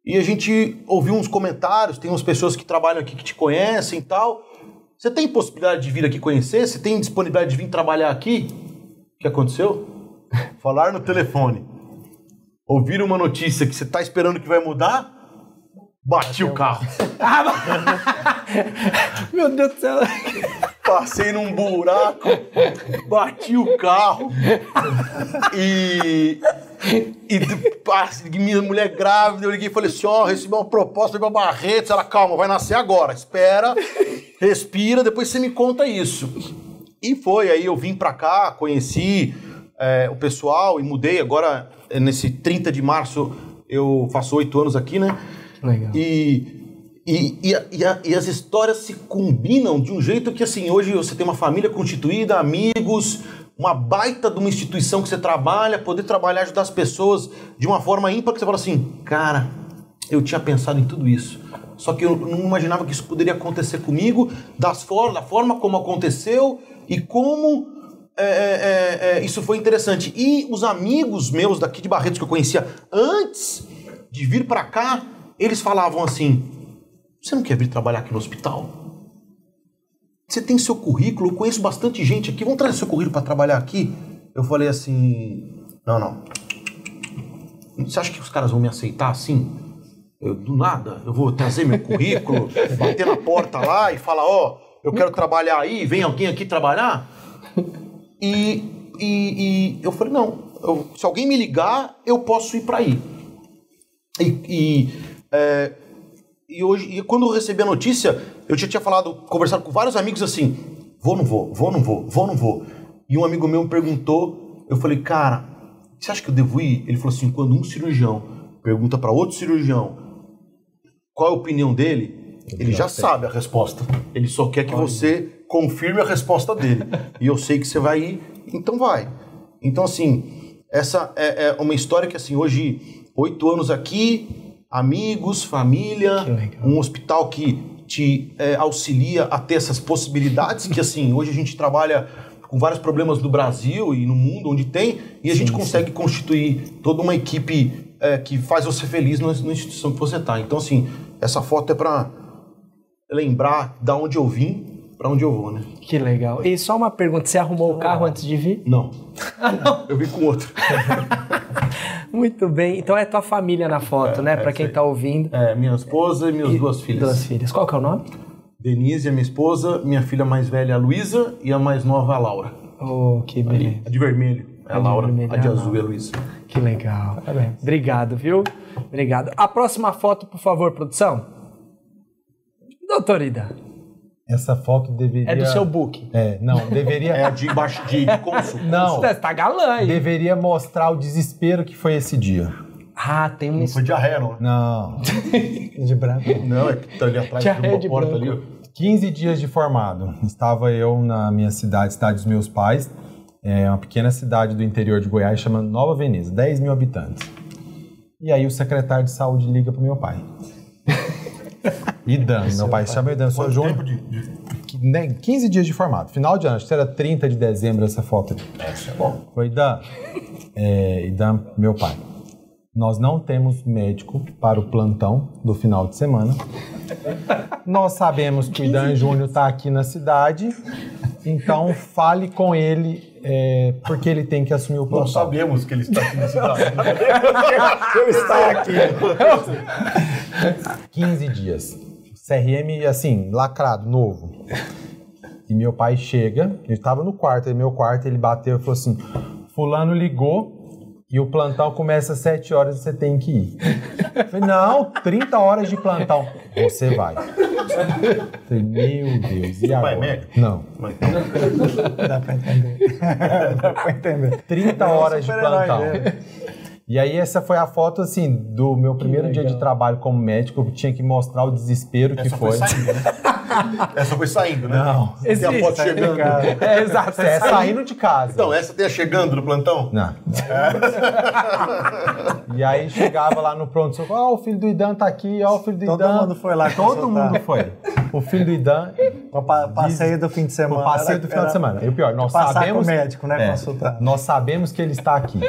E a gente ouviu uns comentários, tem umas pessoas que trabalham aqui que te conhecem e tal. Você tem possibilidade de vir aqui conhecer? Você tem disponibilidade de vir trabalhar aqui? O que aconteceu? (laughs) Falar no telefone. Ouvir uma notícia que você está esperando que vai mudar? Bati o carro. (laughs) Meu Deus do céu. Passei num buraco, bati o carro e. E minha mulher grávida, eu liguei e falei assim: ó, recebi uma proposta pra Barretos. Ela, calma, vai nascer agora. Espera, respira, depois você me conta isso. E foi, aí eu vim pra cá, conheci é, o pessoal e mudei. Agora, é, nesse 30 de março, eu faço oito anos aqui, né? Legal. E, e, e, e a- e as histórias se combinam de um jeito que, assim, hoje você tem uma família constituída, amigos, uma baita de uma instituição que você trabalha, poder trabalhar, ajudar as pessoas de uma forma ímpar que você fala assim, cara, eu tinha pensado em tudo isso. Só que eu não imaginava que isso poderia acontecer comigo, das for da forma como aconteceu e como é, é, é, isso foi interessante. E os amigos meus daqui de Barretos que eu conhecia antes de vir pra cá, eles falavam assim: Você não quer vir trabalhar aqui no hospital? Você tem seu currículo? Eu conheço bastante gente aqui. Vamos trazer seu currículo para trabalhar aqui? Eu falei assim: Não, não. Você acha que os caras vão me aceitar assim? Eu, do nada, eu vou trazer meu currículo, (laughs) bater na porta lá e falar: Ó, eu quero trabalhar aí, vem alguém aqui trabalhar? E, e, e eu falei, não, eu- se alguém me ligar, eu posso ir para aí. E, e, é, e hoje, e quando eu recebi a notícia, eu já tinha falado, conversado com vários amigos assim, vou ou não vou, vou ou não vou, vou ou não vou. E um amigo meu me perguntou, eu falei, cara, você acha que eu devo ir? Ele falou assim, quando um cirurgião pergunta para outro cirurgião qual é a opinião dele, ele já sabe a resposta. Ele só quer que você confirme a resposta dele. e eu sei que você vai ir, então vai. Então, assim, essa é, é uma história que, assim, hoje, oito anos aqui, amigos, família, um hospital que te é, auxilia a ter essas possibilidades, que, assim, hoje a gente trabalha com vários problemas no Brasil e no mundo onde tem, e a gente consegue constituir toda uma equipe é, que faz você feliz na, na instituição que você está. Então, assim, essa foto é para lembrar da onde eu vim, para onde eu vou, né? Que legal. E só uma pergunta: você arrumou o carro antes de vir? Não. (laughs) Eu vim com outro. (laughs) Muito bem. Então é tua família na foto, né? Pra quem tá ouvindo. É, minha esposa e minhas duas filhas. Duas filhas. Qual que é o nome? Denise, a minha esposa, minha filha mais velha, a Luísa, e a mais nova, a Laura. Oh, que beleza. A de vermelho é a A de Laura, vermelho a de é azul é a. Luísa. Que legal. Obrigado, viu? Obrigado. A próxima foto, por favor, produção. Doutor Ida, Essa foto deveria. é do seu book. É, não, deveria. É a de, baixo, de, (laughs) de cônsul. Não, Você tá galã aí. deveria mostrar o desespero que foi esse dia. Ah, tem uma Não foi diarreia, não. né? Não. De branco. Não, é que tá ali atrás Diarreia de de uma porta branco. ali. ó. 15 dias de formado. Estava eu na minha cidade, cidade dos meus pais. É uma pequena cidade do interior de Goiás chamada Nova Veneza, 10 mil habitantes. E aí o secretário de saúde liga pro meu pai. (laughs) Idan, meu pai se chama Idan, sou Quanto João. tempo de, de... que- né, 15 dias de formato. Final de ano, acho que era 30 de dezembro essa foto. Isso é bom. Foi Idan. É, Idan, meu pai. Nós não temos médico para o plantão do final de semana. Nós sabemos que o Idan Júnior está aqui na cidade, então fale com ele, é, porque ele tem que assumir o Nós plantão. sabemos que ele está aqui na cidade. (laughs) Eu estou aqui. 15 dias. CRM, assim, lacrado, novo. E meu pai chega, eu estava no quarto, aí meu quarto, ele bateu e falou assim: Fulano ligou e o plantão começa às 7 horas e você tem que ir. Eu falei, não, 30 horas de plantão. Você vai. Eu falei, meu Deus, e pai é agora? médico? Não. Dá pra entender. (laughs) Dá pra entender. 30 horas de plantão. E aí essa foi a foto assim do meu primeiro dia de trabalho como médico, eu tinha que mostrar o desespero que Essa foi foi. saindo, né? (laughs) Essa foi saindo, né? Não. Tem a foto Existe. chegando. É, exato. É saindo de casa. Então, essa tem a chegando no plantão? Não. e aí chegava lá no pronto-socorro, ó, o filho do Idan tá aqui, ó, o filho do Todo Idan. mundo foi lá Todo consultar. mundo foi. O filho do Idan, O pa- passeio do fim de semana. o passeio do final era de semana. E o pior, nós passar sabemos... com o médico, né? É, Consultar. Nós sabemos que ele está aqui.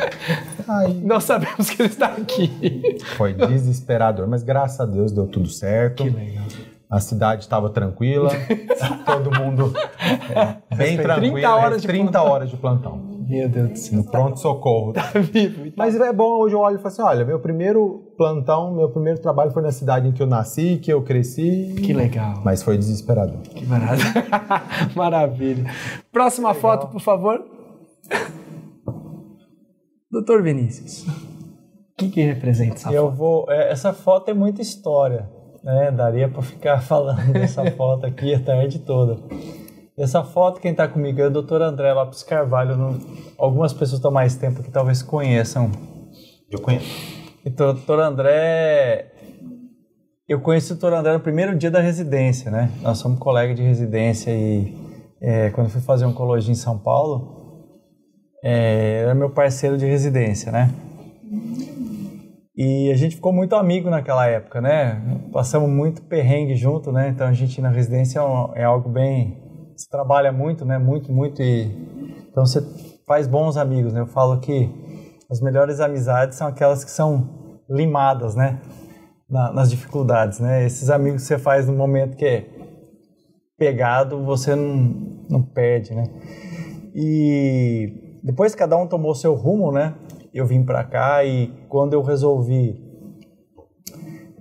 Aí Nós sabemos que ele está aqui. foi desesperador, mas graças a Deus deu tudo certo. Que legal. A cidade estava tranquila, (laughs) todo mundo é, bem tranquilo. 30 horas de 30 plantão. horas de plantão. Meu Deus do céu. No pronto-socorro. Vivo. Mas é bom, hoje eu olho e falo assim, olha, meu primeiro plantão, meu primeiro trabalho foi na cidade em que eu nasci, que eu cresci. Que legal. Mas foi desesperador. Que maravilha. (laughs) Maravilha. Próxima foto, por favor. Doutor Vinícius. O que, que representa essa Eu foto? vou. é, Essa foto é muita história, né? Daria para ficar (laughs) falando dessa foto aqui a tarde toda. Essa foto, quem está comigo é o Dr. André Lopes Carvalho. Não- algumas pessoas estão mais tempo que talvez conheçam. Eu conheço. Então, Dr. André. Eu conheci o Dr. André no primeiro dia da residência, né? Nós somos colegas de residência e é, quando fui fazer oncologia em São Paulo, é, era meu parceiro de residência, né? E a gente ficou muito amigo naquela época, né? Passamos muito perrengue junto, né? Então a gente na residência é, é algo bem. Se trabalha muito, né? Muito, muito e. Então você faz bons amigos, né? Eu falo que as melhores amizades são aquelas que são limadas, né? Na- nas dificuldades, né? Esses amigos que você faz no momento que é pegado, você não, não perde, né? E depois cada um tomou seu rumo, né? Eu vim pra cá e quando eu resolvi,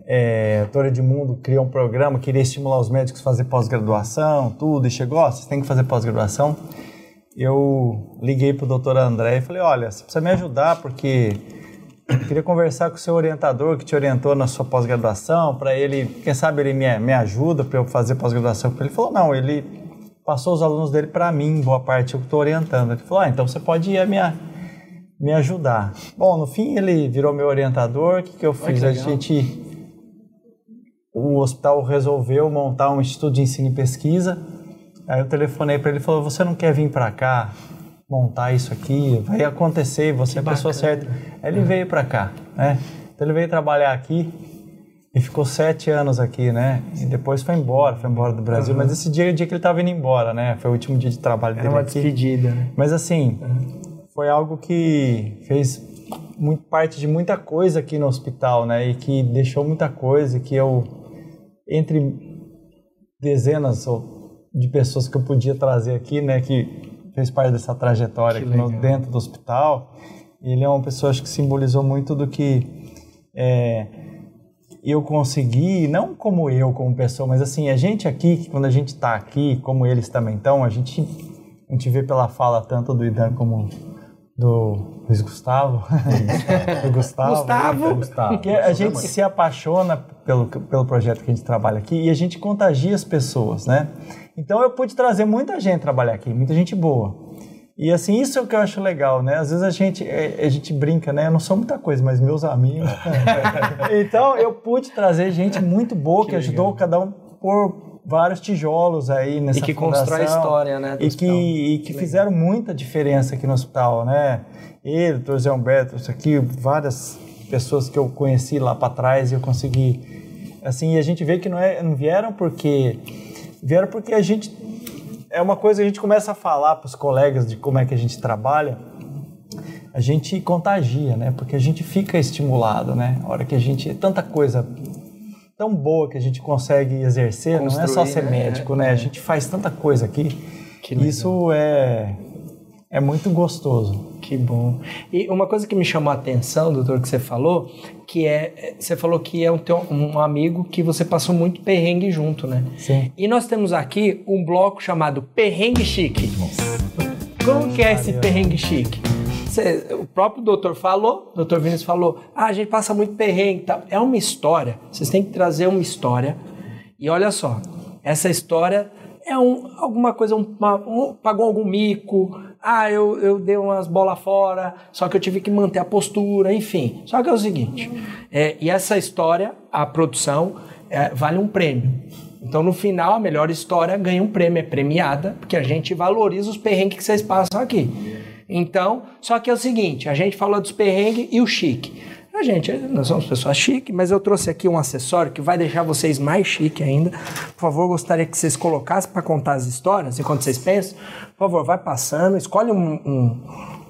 é, o Doutor Edmundo criou um programa, queria estimular os médicos a fazer pós-graduação, tudo, e chegou, ó, vocês têm que fazer pós-graduação. Eu liguei pro doutor André e falei, olha, você precisa me ajudar porque eu queria conversar com o seu orientador que te orientou na sua pós-graduação, para ele, quem sabe ele me, me ajuda para eu fazer pós-graduação. Ele falou, não, ele passou os alunos dele para mim, boa parte eu que estou orientando. Ele falou, ah, então você pode ir a me, me ajudar. Bom, no fim ele virou meu orientador, o que, que eu fiz? a gente, o hospital resolveu montar um instituto de ensino e pesquisa, aí eu telefonei para ele e falou, você não quer vir para cá? montar isso aqui, vai acontecer, você é a pessoa certa. Aí ele veio para cá, né? Então ele veio trabalhar aqui e ficou sete anos aqui, né? E depois foi embora, foi embora do Brasil. Mas esse dia é o dia que ele estava indo embora, né? Foi o último dia de trabalho Era dele uma aqui. despedida, né? Mas assim, foi algo que fez muito parte de muita coisa aqui no hospital, né? E que deixou muita coisa, que eu entre dezenas de pessoas que eu podia trazer aqui, né? Que fez parte dessa trajetória aqui no- dentro do hospital. Ele é uma pessoa acho que simbolizou muito do que é, eu consegui, não como eu como pessoa, mas assim, a gente aqui, que quando a gente está aqui, como eles também estão, a gente, a gente vê pela fala tanto do Idan como do Luiz (laughs) Gustavo, do Gustavo, Gustavo. Gustavo. que a gente se apaixona pelo, pelo projeto que a gente trabalha aqui e a gente contagia as pessoas, né? Então eu pude trazer muita gente trabalhar aqui, muita gente boa. E assim, isso é o que eu acho legal, né? Às vezes a gente, é, a gente brinca, né? Eu não sou muita coisa, mas meus amigos. (laughs) então eu pude trazer gente muito boa que, ajudou cada um por vários tijolos aí nessa E que constrói a fundação. história, né, E que, e que fizeram muita diferença aqui no hospital, né? Ele, o Dr. Zé Humberto, isso aqui, várias pessoas que eu conheci lá para trás e eu consegui. Assim, e a gente vê que não, é, não vieram porque. Vieram porque a gente. É uma coisa que a gente começa a falar para os colegas de como é que a gente trabalha, a gente contagia, né? Porque a gente fica estimulado, né? A hora que a gente. Tanta coisa tão boa que a gente consegue exercer, não é só Construir, ser né? médico, né? A gente faz tanta coisa aqui. Que. Isso é, é muito gostoso. Que bom. E uma coisa que me chamou a atenção, doutor, que você falou, que é, você falou que é um, teu, um amigo que você passou muito perrengue junto, né? Sim. E nós temos aqui um bloco chamado Perrengue Chique. Como que é esse perrengue chique? Cê- o próprio doutor falou, doutor Vinícius falou, ah, a gente passa muito perrengue e tal. É uma história, vocês têm que trazer uma história. E olha só, essa história é um, alguma coisa, uma- um- pagou algum mico, ah, eu, eu dei umas bolas fora, só que eu tive que manter a postura, enfim. Só que é o seguinte, é, e essa história, a produção, é, vale um prêmio. Então, no final, a melhor história ganha um prêmio, é premiada, porque a gente valoriza os perrengues que vocês passam aqui. Então, só que é o seguinte, a gente falou dos perrengues e o chique. A gente, nós somos pessoas chique, mas eu trouxe aqui um acessório que vai deixar vocês mais chique ainda. Por favor, gostaria que vocês colocassem para contar as histórias, enquanto vocês pensam. Por favor, vai passando, escolhe um... um,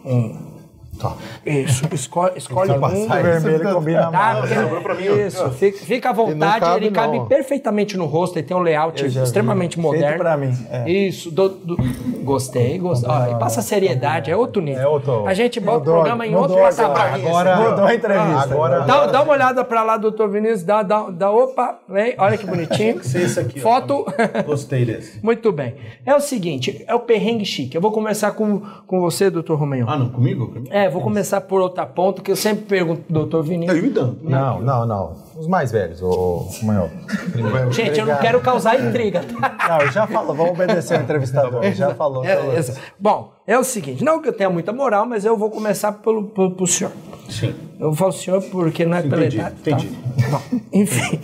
um- Tá. isso, escolhe, escolhe um. passar isso. vermelho combina Tá, mais. porque- sobrou pra mim, ó. isso, fica, fica à vontade, cabe, ele cabe não. perfeitamente no rosto, ele tem um layout já vi. extremamente Feito moderno. pra mim, é. Isso, do- do- gostei, gostei. Ó, e passa seriedade, é outro nível. É outro- A gente bota o Mudou- programa em mudou outro agora. patamar. Agora, Mudou a entrevista. Agora, Dá, dá uma olhada pra lá, doutor Vinícius, dá, dá, dá opa, vem, olha que bonitinho. Esse aqui. Foto. Gostei desse. (laughs) Muito bem. É o seguinte, é o perrengue chique. Eu vou conversar com, com você, doutor Romanhão. Ah, não, comigo? É, É, vou começar por outra ponta, que eu sempre pergunto doutor Vinícius. Eu então. Não, não, não. Os mais velhos, o maior. (laughs) Gente, eu não quero causar intriga, tá? Não, já falou, vamos obedecer o entrevistador. Já falou. É, é, bom, é o seguinte, não que eu tenha muita moral, mas eu vou começar pelo, pelo, pro senhor. Sim. Eu falo senhor porque não é pela Entendi, idade. tá? entendi. Bom, enfim.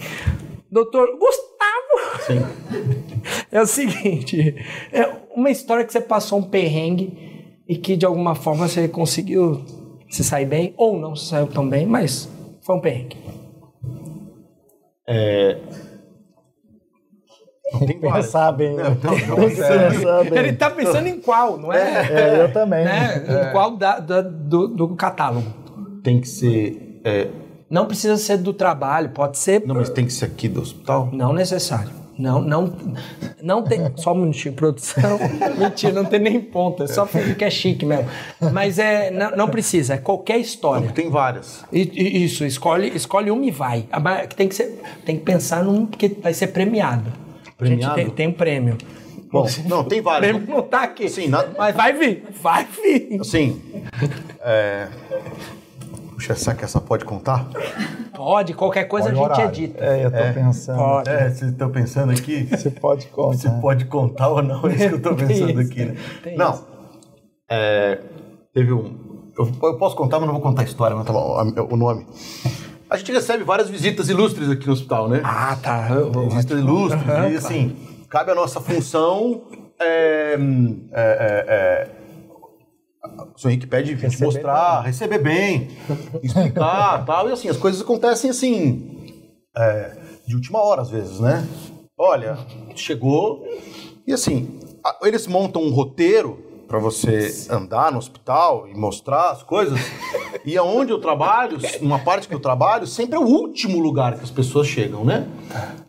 Doutor Gustavo. Sim. (laughs) É o seguinte, é uma história que você passou um perrengue e que de alguma forma você conseguiu se sair bem, ou não se saiu tão bem, mas foi um perrengue. Tem várias. Pensar bem. né? Não, não, Tem que pensar bem. Ele tá pensando em qual, não é? É, eu também. Né? Em qual da- da- do, do catálogo. Tem que ser. é, Não precisa ser do trabalho, pode ser. não, mas tem que ser aqui do hospital? Não necessário. Não, não, não tem. Só um minutinho, produção. (laughs) Mentira, não tem nem ponta. É só finge que é chique mesmo. Mas é, não, não precisa, é qualquer história. Tem várias. E- e- Isso, escolhe, escolhe uma e vai. Tem que, ser, tem que pensar num que vai ser premiado. Premiado? Gente, tem, tem um prêmio. Bom, não, tem O várias. prêmio não tá aqui. Sim, na- Mas vai vir, vai vir. Assim. É... Puxa, será que essa pode contar? Pode, qualquer coisa Põe a gente horário. edita. É, eu tô pensando. Pode. É, vocês estão pensando aqui? (laughs) Você pode contar. Se pode contar ou não, é isso que eu tô (laughs) pensando isso, aqui, né? Não. É, teve um. Eu, eu posso contar, mas não vou contar a história, mas tá bom, a- o nome. A gente recebe várias visitas ilustres aqui no hospital, né? Ah, tá. Visitas ilustres. Aham, e assim, cabe a nossa função. É, é, é, é, o senhor Henrique pede Receber mostrar, receber bem, explicar (laughs) tal. E assim, as coisas acontecem assim, é, de última hora às vezes, né? Olha, chegou e assim, eles montam um roteiro para você andar no hospital e mostrar as coisas. (laughs) E aonde eu trabalho, uma parte que eu trabalho, sempre é o último lugar que as pessoas chegam, né?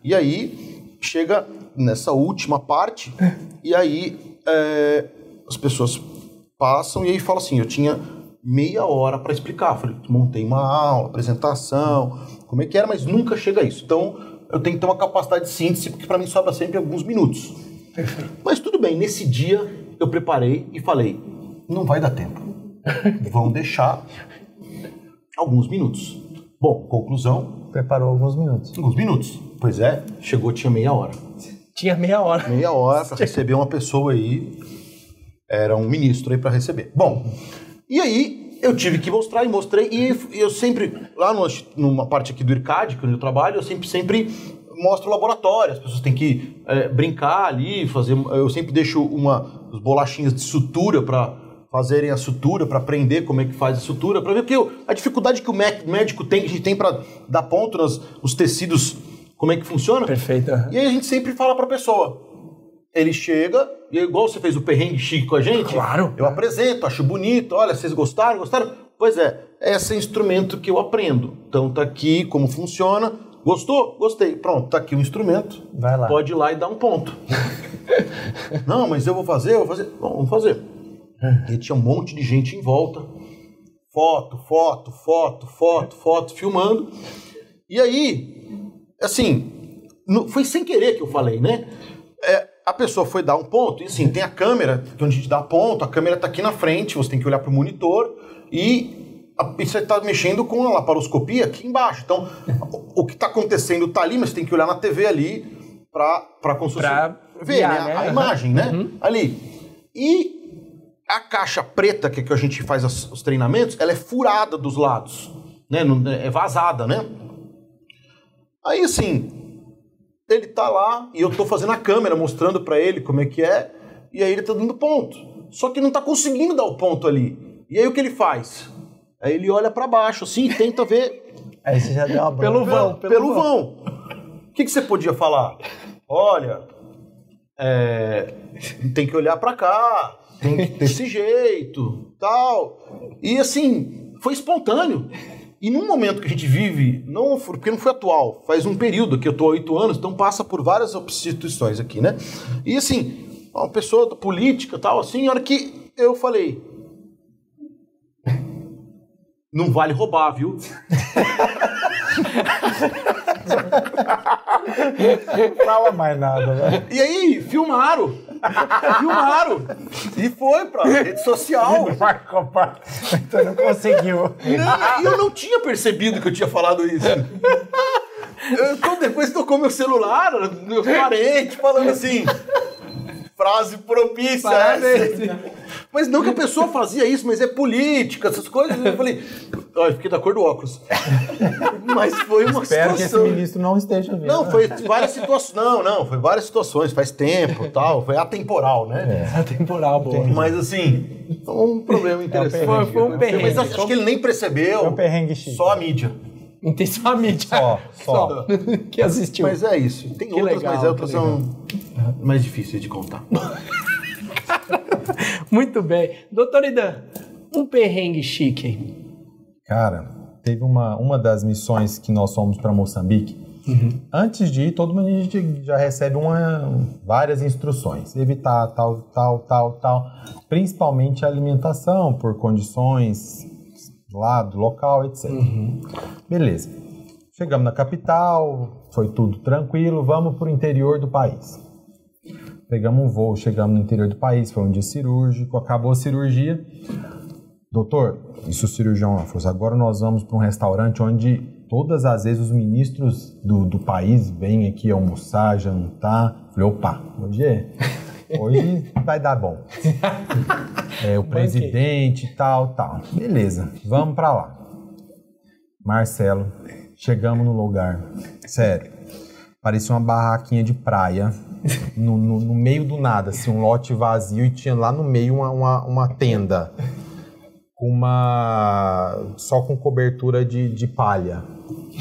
E aí chega nessa última parte e aí é, as pessoas passam e aí fala assim, eu tinha meia hora para explicar. Falei, montei uma aula, apresentação, como é que era, mas nunca chega a isso. Então, eu tenho que ter uma capacidade de síntese, porque para mim sobra sempre alguns minutos. Mas tudo bem, nesse dia eu preparei e falei, não vai dar tempo. Vão deixar alguns minutos. Bom, conclusão, Preparou alguns minutos. alguns minutos. Pois é, chegou, tinha meia hora. Tinha meia hora. Meia hora para receber uma pessoa aí. Era um ministro aí para receber. Bom, e aí eu tive que mostrar e mostrei. E eu sempre, lá no, numa parte aqui do IRCAD, que é onde eu trabalho, eu sempre, sempre mostro o laboratório. As pessoas têm que é, brincar ali, fazer. Eu sempre deixo uma, bolachinhas de sutura para fazerem a sutura, para aprender como é que faz a sutura, para ver porque eu- a dificuldade que o mé- médico tem, que a gente tem para dar ponto nos os tecidos, como é que funciona. Perfeito. E aí a gente sempre fala pra pessoa. Ele chega, e é igual você fez o perrengue chique com a gente. Claro. Eu apresento, acho bonito. Olha, vocês gostaram? Gostaram? Pois é, esse é o instrumento que eu aprendo. Então tá aqui como funciona. Gostou? Gostei. Pronto, tá aqui o instrumento. Vai lá. Pode ir lá e dar um ponto. (laughs) Não, mas eu vou fazer, eu vou fazer. Bom, vamos fazer. E tinha um monte de gente em volta. Foto, foto, foto, foto, foto, filmando. E aí, assim, foi sem querer que eu falei, né? É, a pessoa foi dar um ponto, e assim, tem a câmera, que onde a gente dá ponto, a câmera tá aqui na frente, você tem que olhar pro monitor, e, a- e você tá mexendo com a laparoscopia aqui embaixo. Então, o, o que tá acontecendo tá ali, mas você tem que olhar na TV ali se fosse- Pra ver guiar, né, a, né? a Aham. imagem, né? Ali. E a caixa preta que, que a gente faz as- os treinamentos, ela é furada dos lados, né? É vazada, né? Aí assim, ele tá lá e eu tô fazendo a câmera mostrando pra ele como é que é, e aí ele tá dando ponto. Só que não tá conseguindo dar o ponto ali. E aí o que ele faz? Aí ele olha pra baixo assim e tenta ver Aí você já deu uma bronca. Pelo vão, pelo, pelo vão. O que, que você podia falar? Olha, é, tem que olhar pra cá, tem que (laughs) desse jeito, tal. E assim, foi espontâneo. E num momento que a gente vive, não, porque não foi atual, faz um período que eu tô há oito anos, então passa por várias instituições aqui, né? E assim, uma pessoa da política, tal, assim, a hora que eu falei, não vale roubar, viu? (laughs) Não fala mais nada, velho. E aí, filmaram. (laughs) Filmaram. E foi pra rede social. (laughs) Parte. Então não conseguiu. Não, eu não tinha percebido que eu tinha falado isso. Então depois tocou meu celular, meus parentes falando assim. Frase propícia. Parabéns. Mas não que a pessoa fazia isso, mas é política, essas coisas. Eu falei, olha, fiquei da cor do óculos. (laughs) Mas foi uma Espero que esse situação. ministro não esteja vendo. Não, foi várias situações. Não, não, foi várias situações, faz tempo tal. Foi atemporal, né? (laughs) A temporal boa. Mas assim, um problema interessante. Foi- foi um perrengue. Mas acho que ele nem percebeu. Foi um perrengue chique. Só a mídia. Não tem só a mídia. Só, só. (laughs) que assistiu. Mas é isso. Tem Que outras, legal, mas outras são mais difíceis de contar. Muito bem. Doutor Idan, um perrengue chique. Cara, teve uma, uma das missões que nós fomos para Moçambique. Antes de ir, todo mundo a gente já recebe uma, várias instruções. Evitar tal, tal, tal, tal. Principalmente a alimentação, por condições lá do local, etc. Beleza. Chegamos na capital, foi tudo tranquilo, vamos para o interior do país. Pegamos um voo, chegamos no interior do país, foi um dia cirúrgico, acabou a cirurgia. Doutor, isso o cirurgião lá falou assim, agora nós vamos para um restaurante onde todas as vezes os ministros do, do país vêm aqui almoçar, jantar. Falei, opa, hoje é. Hoje vai dar bom. (laughs) É, o presidente e tal, tal. Beleza, vamos para lá. Marcelo, chegamos no lugar. Sério, parecia uma barraquinha de praia. No, no- no meio do nada, assim, um lote vazio e tinha lá no meio uma, uma, uma tenda com uma só com cobertura de, de palha.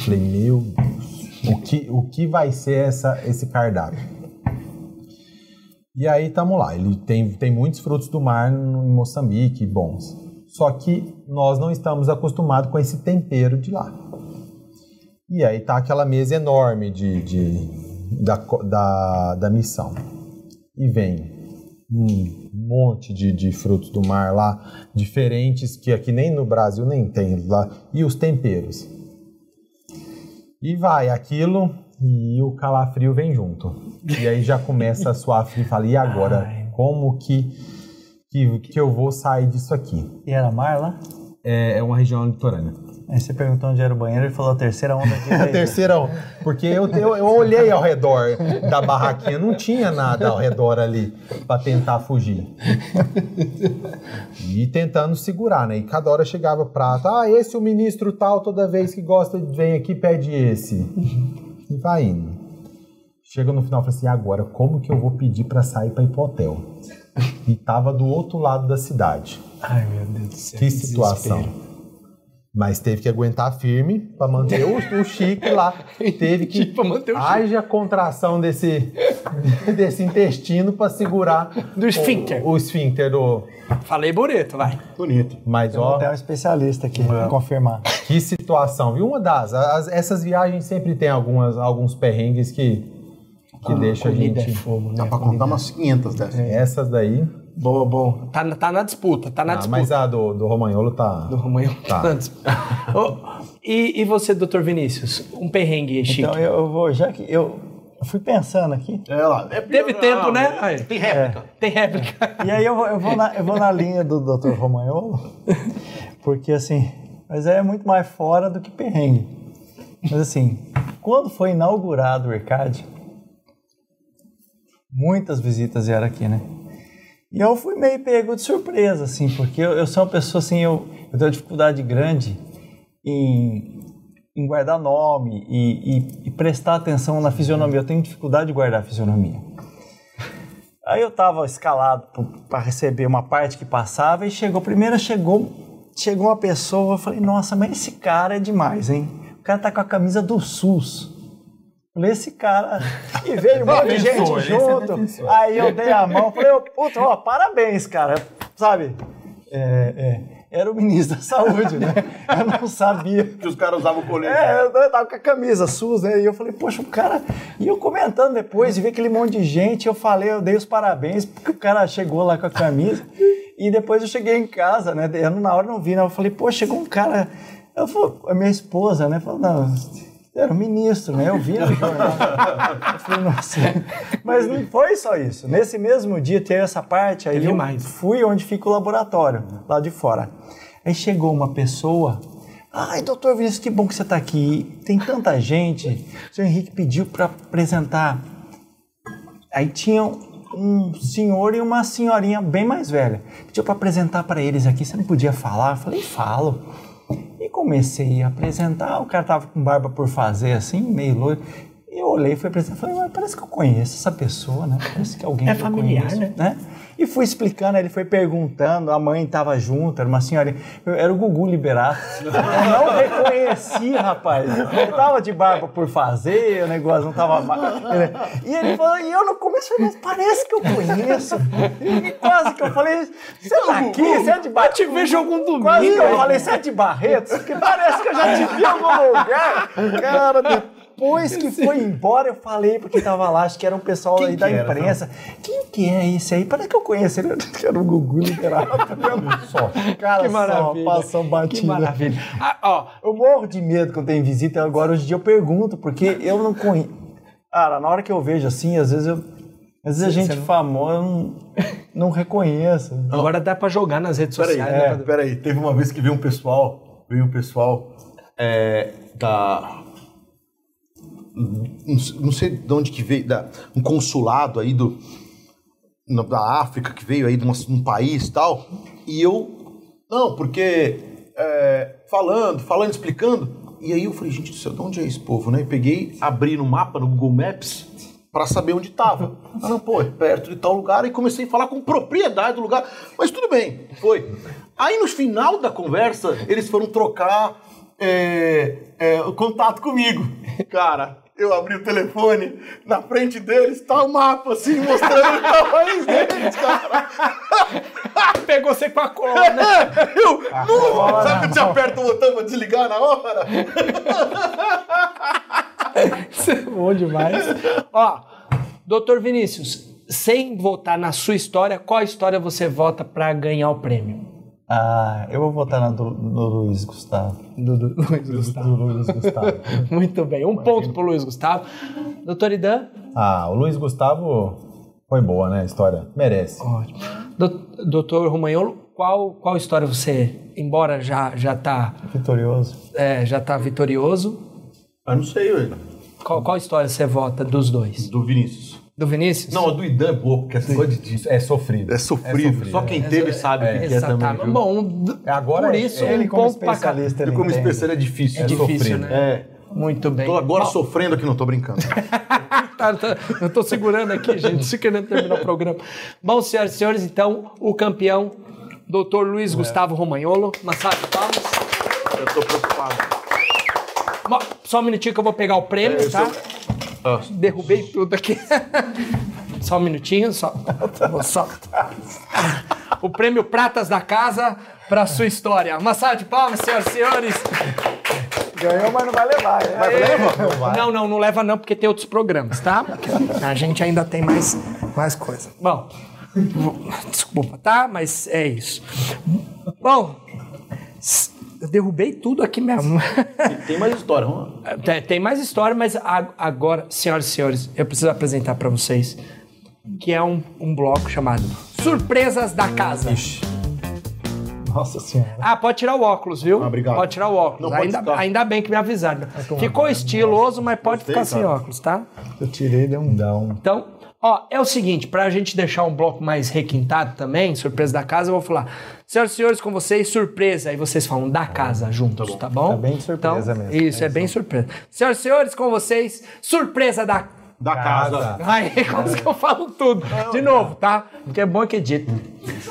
Falei, meu Deus, o que, o que vai ser essa, esse cardápio? E aí tamo lá, ele tem, tem muitos frutos do mar no- em Moçambique, bons. Só que nós não estamos acostumados com esse tempero de lá. E aí tá aquela mesa enorme de, de- da, da, da missão. E vem um monte de, de frutos do mar lá, diferentes, que aqui nem no Brasil nem tem lá. E os temperos. E vai aquilo e o calafrio vem junto. E aí já começa a frio e fala, e agora? Como que, que, que eu vou sair disso aqui? E era mar lá? É, é uma região litorânea. Aí você perguntou onde era o banheiro, ele falou a terceira onda de (laughs) A terceira, onda. porque eu, eu, eu olhei ao redor da barraquinha, não tinha nada ao redor ali para tentar fugir. E tentando segurar, né? E cada hora chegava prato, ah, esse é o ministro tal, toda vez que gosta, vem aqui pede esse. E vai indo. Chega no final e fala assim, agora como que eu vou pedir para sair para ir pro hotel? E tava do outro lado da cidade. Ai, meu Deus do céu. Que situação. Mas teve que aguentar firme para manter o, o chique lá. (laughs) Teve que. Pra manter o chique. Haja contração desse, (laughs) desse intestino para segurar. Do esfíncter. O, o esfíncter do. Falei bonito, vai. Bonito. Mas, ó, Tem um especialista aqui pra confirmar. que situação, viu? Uma das. as- essas viagens sempre tem algumas, alguns perrengues que, que deixam a Comida gente. é fogo, né? Dá pra contar umas 500 dessas. Essas daí. Boa, boa. Tá, na- tá na disputa, tá na Ah, disputa. mas a do, do Romagnolo tá. Do Romanho Tá. tá na disputa. (laughs) Ô, e, e você, doutor Vinícius? Um perrengue chique. Então eu, eu vou, já que eu, fui pensando aqui, É lá. É Teve tempo, não, né? Aí. Tem réplica. Tem réplica. e aí eu vou, eu vou, na, eu vou na linha do Dr. Romagnolo, porque assim, mas é muito mais fora do que perrengue. Mas assim, quando foi inaugurado o ECAD, muitas visitas vieram aqui, né? E eu fui meio pego de surpresa, assim, porque eu, eu sou uma pessoa assim, eu, eu tenho dificuldade grande em, em guardar nome e, e- e prestar atenção na fisionomia. Eu tenho dificuldade de guardar a fisionomia. Aí eu tava escalado para receber uma parte que passava e chegou, primeiro chegou, chegou uma pessoa, eu falei, nossa, mas esse cara é demais, hein? O cara tá com a camisa do SUS. Falei, esse cara. E veio um monte de gente é junto. Aí eu dei a mão, falei, puta, ó, parabéns, cara. Sabe? É, é, era o ministro da saúde, né? Eu não sabia. Que os caras usavam colete. É, eu tava com a camisa SUS, né? E eu falei, poxa, o cara. E eu comentando depois, de ver aquele monte de gente, eu falei, eu dei os parabéns, porque o cara chegou lá com a camisa. E depois eu cheguei em casa, né? Eu na hora não vi, né? Eu falei, pô, chegou um cara. Eu falei, a minha esposa, né? Falou, não, Era o ministro, né? Eu vi no jornal. Eu falei, nossa. Mas não foi só isso. Nesse mesmo dia teve essa parte, aí Teve eu mais. fui onde fica o laboratório, lá de fora. Aí chegou uma pessoa. Ai, doutor Vinícius, que bom que você está aqui. Tem tanta gente. O senhor Henrique pediu para apresentar. Aí tinha um senhor e uma senhorinha bem mais velha. Pediu para apresentar para eles aqui. Você não podia falar? Eu falei, falo. Comecei a apresentar. O cara tava com barba por fazer, assim, meio loiro. E eu olhei fui apresentar. Falei, mas parece que eu conheço essa pessoa, né? Parece que alguém É que familiar, conheço, né? E fui explicando, ele foi perguntando, a mãe estava junto, era uma senhora. Era o Gugu Liberato. Eu não reconheci, rapaz. Ele tava de barba por fazer, o negócio não tava. E ele falou, e eu no começo falei, mas parece que eu conheço. E quase que eu falei, você tá aqui? Você é de Barretos? Eu te vejo algum domingo. Quase que eu falei, você é de Barretos? Porque parece que eu já te vi em algum lugar. Cara, depois que foi embora, eu falei, porque tava lá, acho que era um pessoal Quem aí da era, imprensa. Quem que é esse aí? Parece que eu conheço ele. (laughs) Que era o Gugu Liberato. (laughs) Só. Cara, Que maravilha. só passou batida. Que maravilha. Ah, ó, Eu morro de medo quando tem visita, agora hoje em dia eu pergunto, porque eu não conheço. Cara, na hora que eu vejo assim, às vezes eu. Às vezes a gente famosa eu não, não reconheço. (laughs) agora dá pra jogar nas redes Peraí, sociais. é, né, pra- peraí. Teve uma vez que veio um pessoal, veio um pessoal é, da. Não sei- de onde que veio, da, um consulado aí do, da África que veio aí de uma- um país tal. E eu. Não, porque. é, falando, falando, explicando. E aí eu falei, gente do céu, de onde é esse povo, né? E peguei, abri no mapa, no Google Maps, pra saber onde tava. Ah, não, pô, é perto de tal lugar. E comecei a falar com propriedade do lugar. Mas tudo bem, foi. Aí no final da conversa, eles foram trocar é, é, o contato comigo. Cara, eu abri o telefone, na frente deles tá o mapa, assim, mostrando o país (laughs) deles, cara. (laughs) Pegou você com a cola, né? (laughs) Eu, não, sabe quando você aperta o botão pra desligar na hora? Isso é bom demais. Ó, doutor Vinícius, sem votar na sua história, qual história você vota pra ganhar o prêmio? Ah, eu vou votar na do, no Luiz Gustavo. Do, do (laughs) Luiz Gustavo. Do Luiz Gustavo. (laughs) Muito bem, um ponto pro Luiz Gustavo. Doutor Idan? Ah, o Luiz Gustavo foi boa, né? A história. Merece. Ótimo. Do- Doutor Romagnolo, qual, qual história você, embora já, já, tá, Vitorioso. é, já tá vitorioso, Ah, não sei, velho. qual, qual história você vota dos dois? Do Vinícius. Do Vinícius? Não, a do Idan é boa, porque essa coisa de... É sofrido. É sofrido. Só quem teve sabe o que, que é também. Viu? Bom, d- Agora por é- isso, Ele como especialista, ele como especialista é difícil. É difícil, sofrido. né? É. Muito bem. Tô agora Bom, sofrendo aqui, não tô brincando. (laughs) Tá, tá, eu tô segurando aqui, (laughs) gente, se querendo terminar o programa. Bom, senhoras e senhores, então, o campeão, doutor Luiz Gustavo Romagnolo. Uma salva de palmas. Eu tô preocupado. Só um minutinho que eu vou pegar o prêmio, É, tá? tô- Ah. Derrubei tudo aqui. (laughs) só um minutinho, só. Só. O prêmio Pratas da Casa para sua história. Uma salva de palmas, senhoras e senhores. Ganhou, mas não vai levar. né? Não, não, não leva não, porque tem outros programas, tá? A gente ainda tem mais, mais coisa. Bom, desculpa, tá? Mas é isso. Bom, eu derrubei tudo aqui mesmo. Tem mais história, vamos lá. (laughs) Tem- Tem mais história, mas agora, senhoras e senhores, eu preciso apresentar para vocês que é um, um bloco chamado Surpresas da Casa. Nossa senhora. Ah, pode tirar o óculos, viu? Ah, obrigado. Pode tirar o óculos. Não ainda, ainda bem que me avisaram. Ficou estiloso, mas pode Gostei, ficar sem cara. óculos, tá? Eu tirei, deu um dão. Então, ó, é o seguinte, pra gente deixar um bloco mais requintado também, surpresa da casa, eu vou falar. Senhoras e senhores, com vocês, surpresa. Aí vocês falam da casa juntos, tá bom? Tá bem surpresa Então, mesmo. Isso, é bem surpresa. Senhoras e senhores, com vocês, surpresa da Da casa. Aí, quase (laughs) que eu falo tudo. De novo, tá? Porque é bom que edita.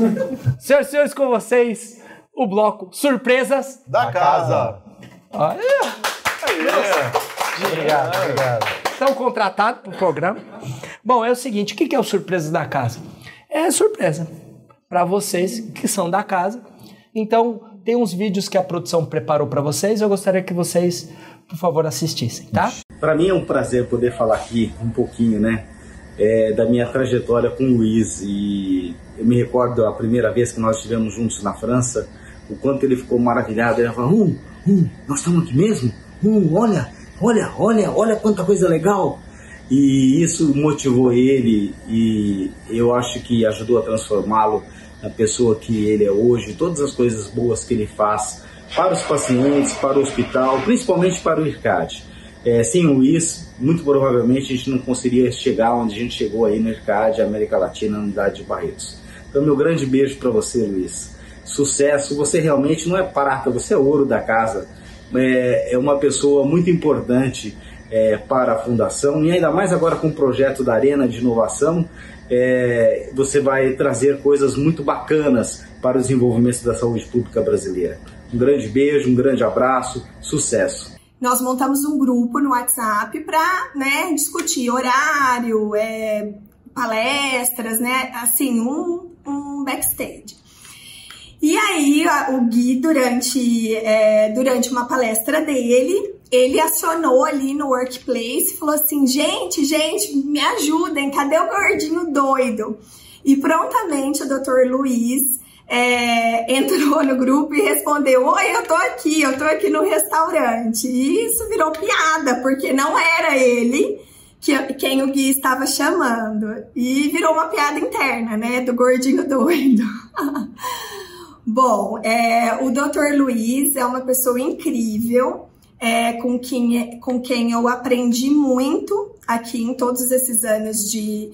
(laughs) Senhoras e senhores, com vocês, o bloco Surpresas. Da casa. Olha, Obrigado, obrigado. estão contratados pro programa. Bom, é o seguinte, o que que é o Surpresas da Casa? É surpresa para vocês que são da casa. Então, tem uns vídeos que a produção preparou para vocês. Eu gostaria que vocês, por favor, assistissem, tá? Para mim é um prazer poder falar aqui um pouquinho, né, é, da minha trajetória com o Luiz. E eu me recordo a primeira vez que nós estivemos juntos na França, o quanto ele ficou maravilhado. Ele falou: Hum, hum, nós estamos aqui mesmo? Hum, olha, olha, olha, olha quanta coisa legal. E isso motivou ele e eu acho que ajudou a transformá-lo na pessoa que ele é hoje, todas as coisas boas que ele faz para os pacientes, para o hospital, principalmente para o IRCAD. É, sem o Luiz, muito provavelmente a gente não conseguiria chegar onde a gente chegou aí no IRCAD, América Latina, na unidade de Barretos. Então, meu grande beijo para você, Luiz. Sucesso, você realmente não é prata, você é ouro da casa. É, é uma pessoa muito importante é, para a fundação e ainda mais agora com o projeto da Arena de Inovação, é, você vai trazer coisas muito bacanas para o desenvolvimento da saúde pública brasileira. Um grande beijo, um grande abraço, sucesso. Nós montamos um grupo no WhatsApp para né, discutir horário, é, palestras, né? Assim, um, um backstage. E aí, o Gui, durante, é, durante uma palestra dele, ele acionou ali no workplace e falou assim: gente, gente, me ajudem, cadê o gordinho doido? E prontamente o Dr. Luiz é, (laughs) entrou no grupo e respondeu: Oi, eu tô aqui, eu tô aqui no restaurante. E isso virou piada, porque não era ele que, quem o Gui estava chamando. E virou uma piada interna, né? Do gordinho doido. (laughs) Bom, é, o Dr. Luiz é uma pessoa incrível, é, com, quem, com quem eu aprendi muito aqui em todos esses anos de,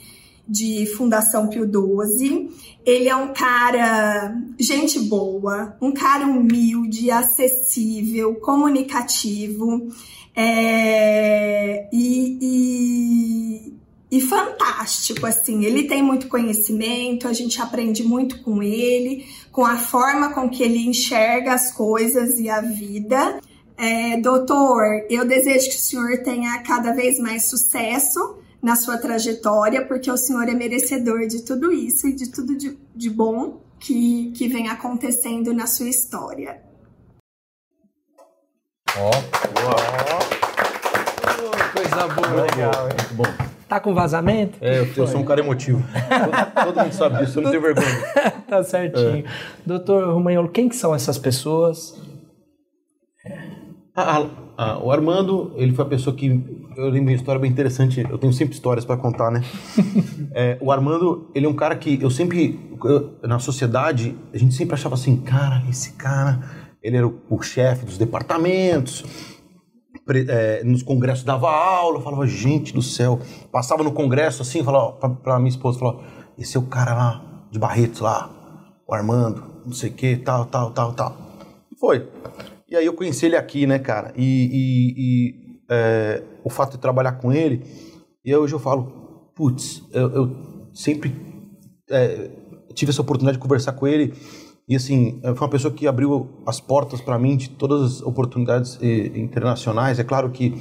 de Fundação Pio XII. Ele é um cara, gente boa, um cara humilde, acessível, comunicativo é, e, e e fantástico, assim. Ele tem muito conhecimento, a gente aprende muito com ele, com a forma com que ele enxerga as coisas e a vida. É, doutor, eu desejo que o senhor tenha cada vez mais sucesso na sua trajetória, porque o senhor é merecedor de tudo isso e de tudo de, de bom que, que vem acontecendo na sua história. Ó, oh, boa. Oh, coisa boa. Legal, hein? Muito bom. Tá com vazamento? É, eu, eu sou um cara emotivo. todo, todo, mundo sabe disso, eu não tenho vergonha. (laughs) tá certinho. É. Doutor Romagnolo, quem que são essas pessoas? Ah, ah, ah, o Armando, ele foi a pessoa que. Eu lembro de uma história bem interessante, eu tenho sempre histórias para contar, né? (laughs) é, o Armando, ele é um cara que eu sempre. Eu, na sociedade, a gente sempre achava assim, cara, esse cara, ele era o, o chefe dos departamentos é, nos congressos dava aula, eu falava, gente do céu. Passava no congresso assim, falava pra, pra minha esposa, falava, esse é o cara lá, de Barretos lá, o Armando, não sei o que, tal, tal, tal, tal. E foi. E aí eu conheci ele aqui, né, cara? E, e, e é, o fato de trabalhar com ele, e hoje eu falo, putz, eu, eu sempre é, tive essa oportunidade de conversar com ele e assim, foi uma pessoa que abriu as portas para mim de todas as oportunidades internacionais. É claro que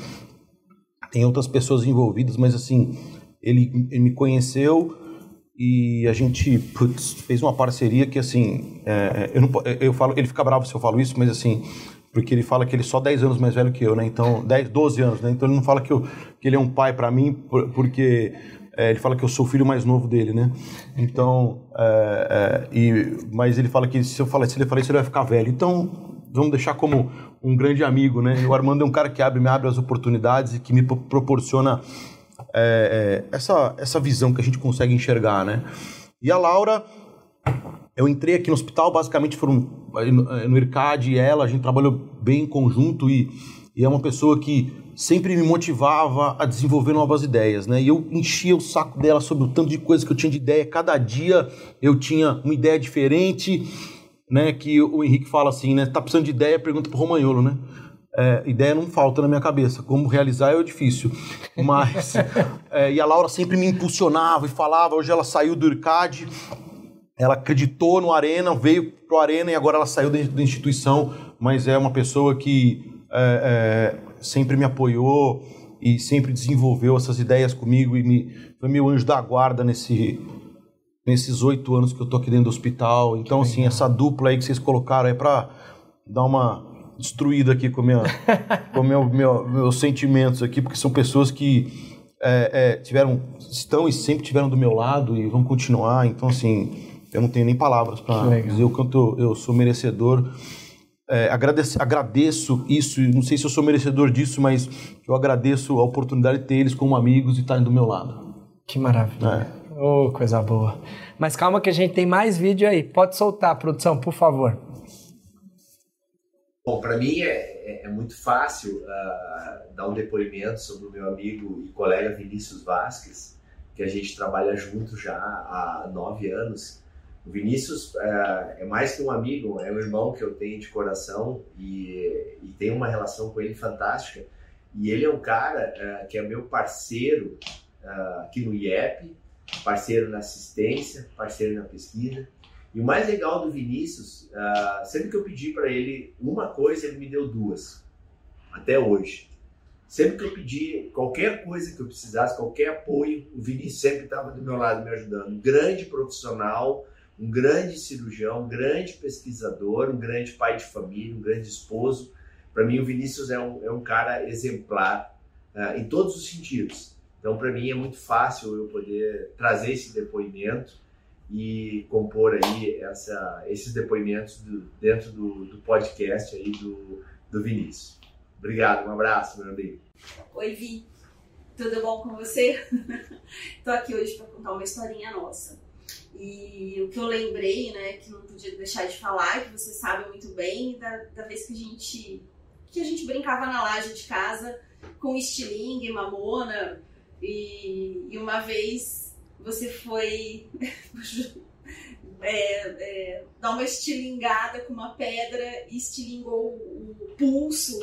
tem outras pessoas envolvidas, mas assim, ele, ele me conheceu e a gente putz, fez uma parceria que assim, é, eu, não, eu falo, ele fica bravo se eu falo isso, mas assim, porque ele fala que ele é só 10 anos mais velho que eu, né? Então, 10, 12 anos, né? Então ele não fala que, eu, que ele é um pai para mim porque é, ele fala que eu sou o filho mais novo dele, né? Então, é, é, e, mas ele fala que se eu falar, se ele falar isso, ele vai ficar velho. Então, vamos deixar como um grande amigo, né? O Armando é um cara que abre, me abre as oportunidades e que me proporciona é, é, essa, essa visão que a gente consegue enxergar, né? E a Laura, eu entrei aqui no hospital, basicamente foram no IRCAD e ela, a gente trabalhou bem em conjunto e, e é uma pessoa que sempre me motivava a desenvolver novas ideias, né? E eu enchia o saco dela sobre o tanto de coisas que eu tinha de ideia. Cada dia eu tinha uma ideia diferente, né? Que o Henrique fala assim, né? Tá precisando de ideia? Pergunta pro Romagnolo, né? É, ideia não falta na minha cabeça. Como realizar é difícil. Mas. (laughs) é, e a Laura sempre me impulsionava e falava. Hoje ela saiu do IRCAD, ela acreditou no Arena, veio pro Arena e agora ela saiu da instituição, mas é uma pessoa que. É, é sempre me apoiou e sempre desenvolveu essas ideias comigo e me, foi meu anjo da guarda nesse, nesses oito anos que eu tô aqui dentro do hospital. Então, assim, essa dupla aí que vocês colocaram é para dar uma destruída aqui com, minha, (laughs) com meu, meu, meus sentimentos aqui, porque são pessoas que é, é, tiveram, estão e sempre tiveram do meu lado e vão continuar. Então, assim, eu não tenho nem palavras para dizer o quanto eu sou merecedor é, agradeço, agradeço isso, não sei se eu sou merecedor disso, mas eu agradeço a oportunidade de ter eles como amigos e estarem do meu lado. Que maravilha. Oh, coisa boa. Mas calma que a gente tem mais vídeo aí. Pode soltar, produção, por favor. Bom, para mim é, é, é, muito fácil uh, dar um depoimento sobre o meu amigo e colega Vinícius Vasques, que a gente trabalha junto já há nove anos. O Vinícius uh, é mais que um amigo, é um irmão que eu tenho de coração e, e tenho uma relação com ele fantástica. E ele é um cara uh, que é meu parceiro aqui no IEP, parceiro na assistência, parceiro na pesquisa. E o mais legal do Vinícius, sempre que eu pedi para ele uma coisa, ele me deu duas, até hoje. Sempre que eu pedi qualquer coisa que eu precisasse, qualquer apoio, o Vinícius sempre estava do meu lado me ajudando. Grande profissional, um grande cirurgião, um grande pesquisador, um grande pai de família, um grande esposo. Para mim, o Vinícius é um, é um cara exemplar uh, em todos os sentidos. Então, para mim, é muito fácil eu poder trazer esse depoimento e compor aí essa, esses depoimentos do, dentro do, do, podcast aí do, do Vinícius. Obrigado, um abraço, meu amigo. Oi, Vi. Tudo bom com você? (laughs) Estou aqui hoje para contar uma historinha nossa. E o que eu lembrei, né, que não podia deixar de falar, que você sabe muito bem, da, da vez que a gente que a gente brincava na laje de casa com estilingue, mamona, e, e uma vez você foi (laughs) é, é, dar uma estilingada com uma pedra e estilingou o pulso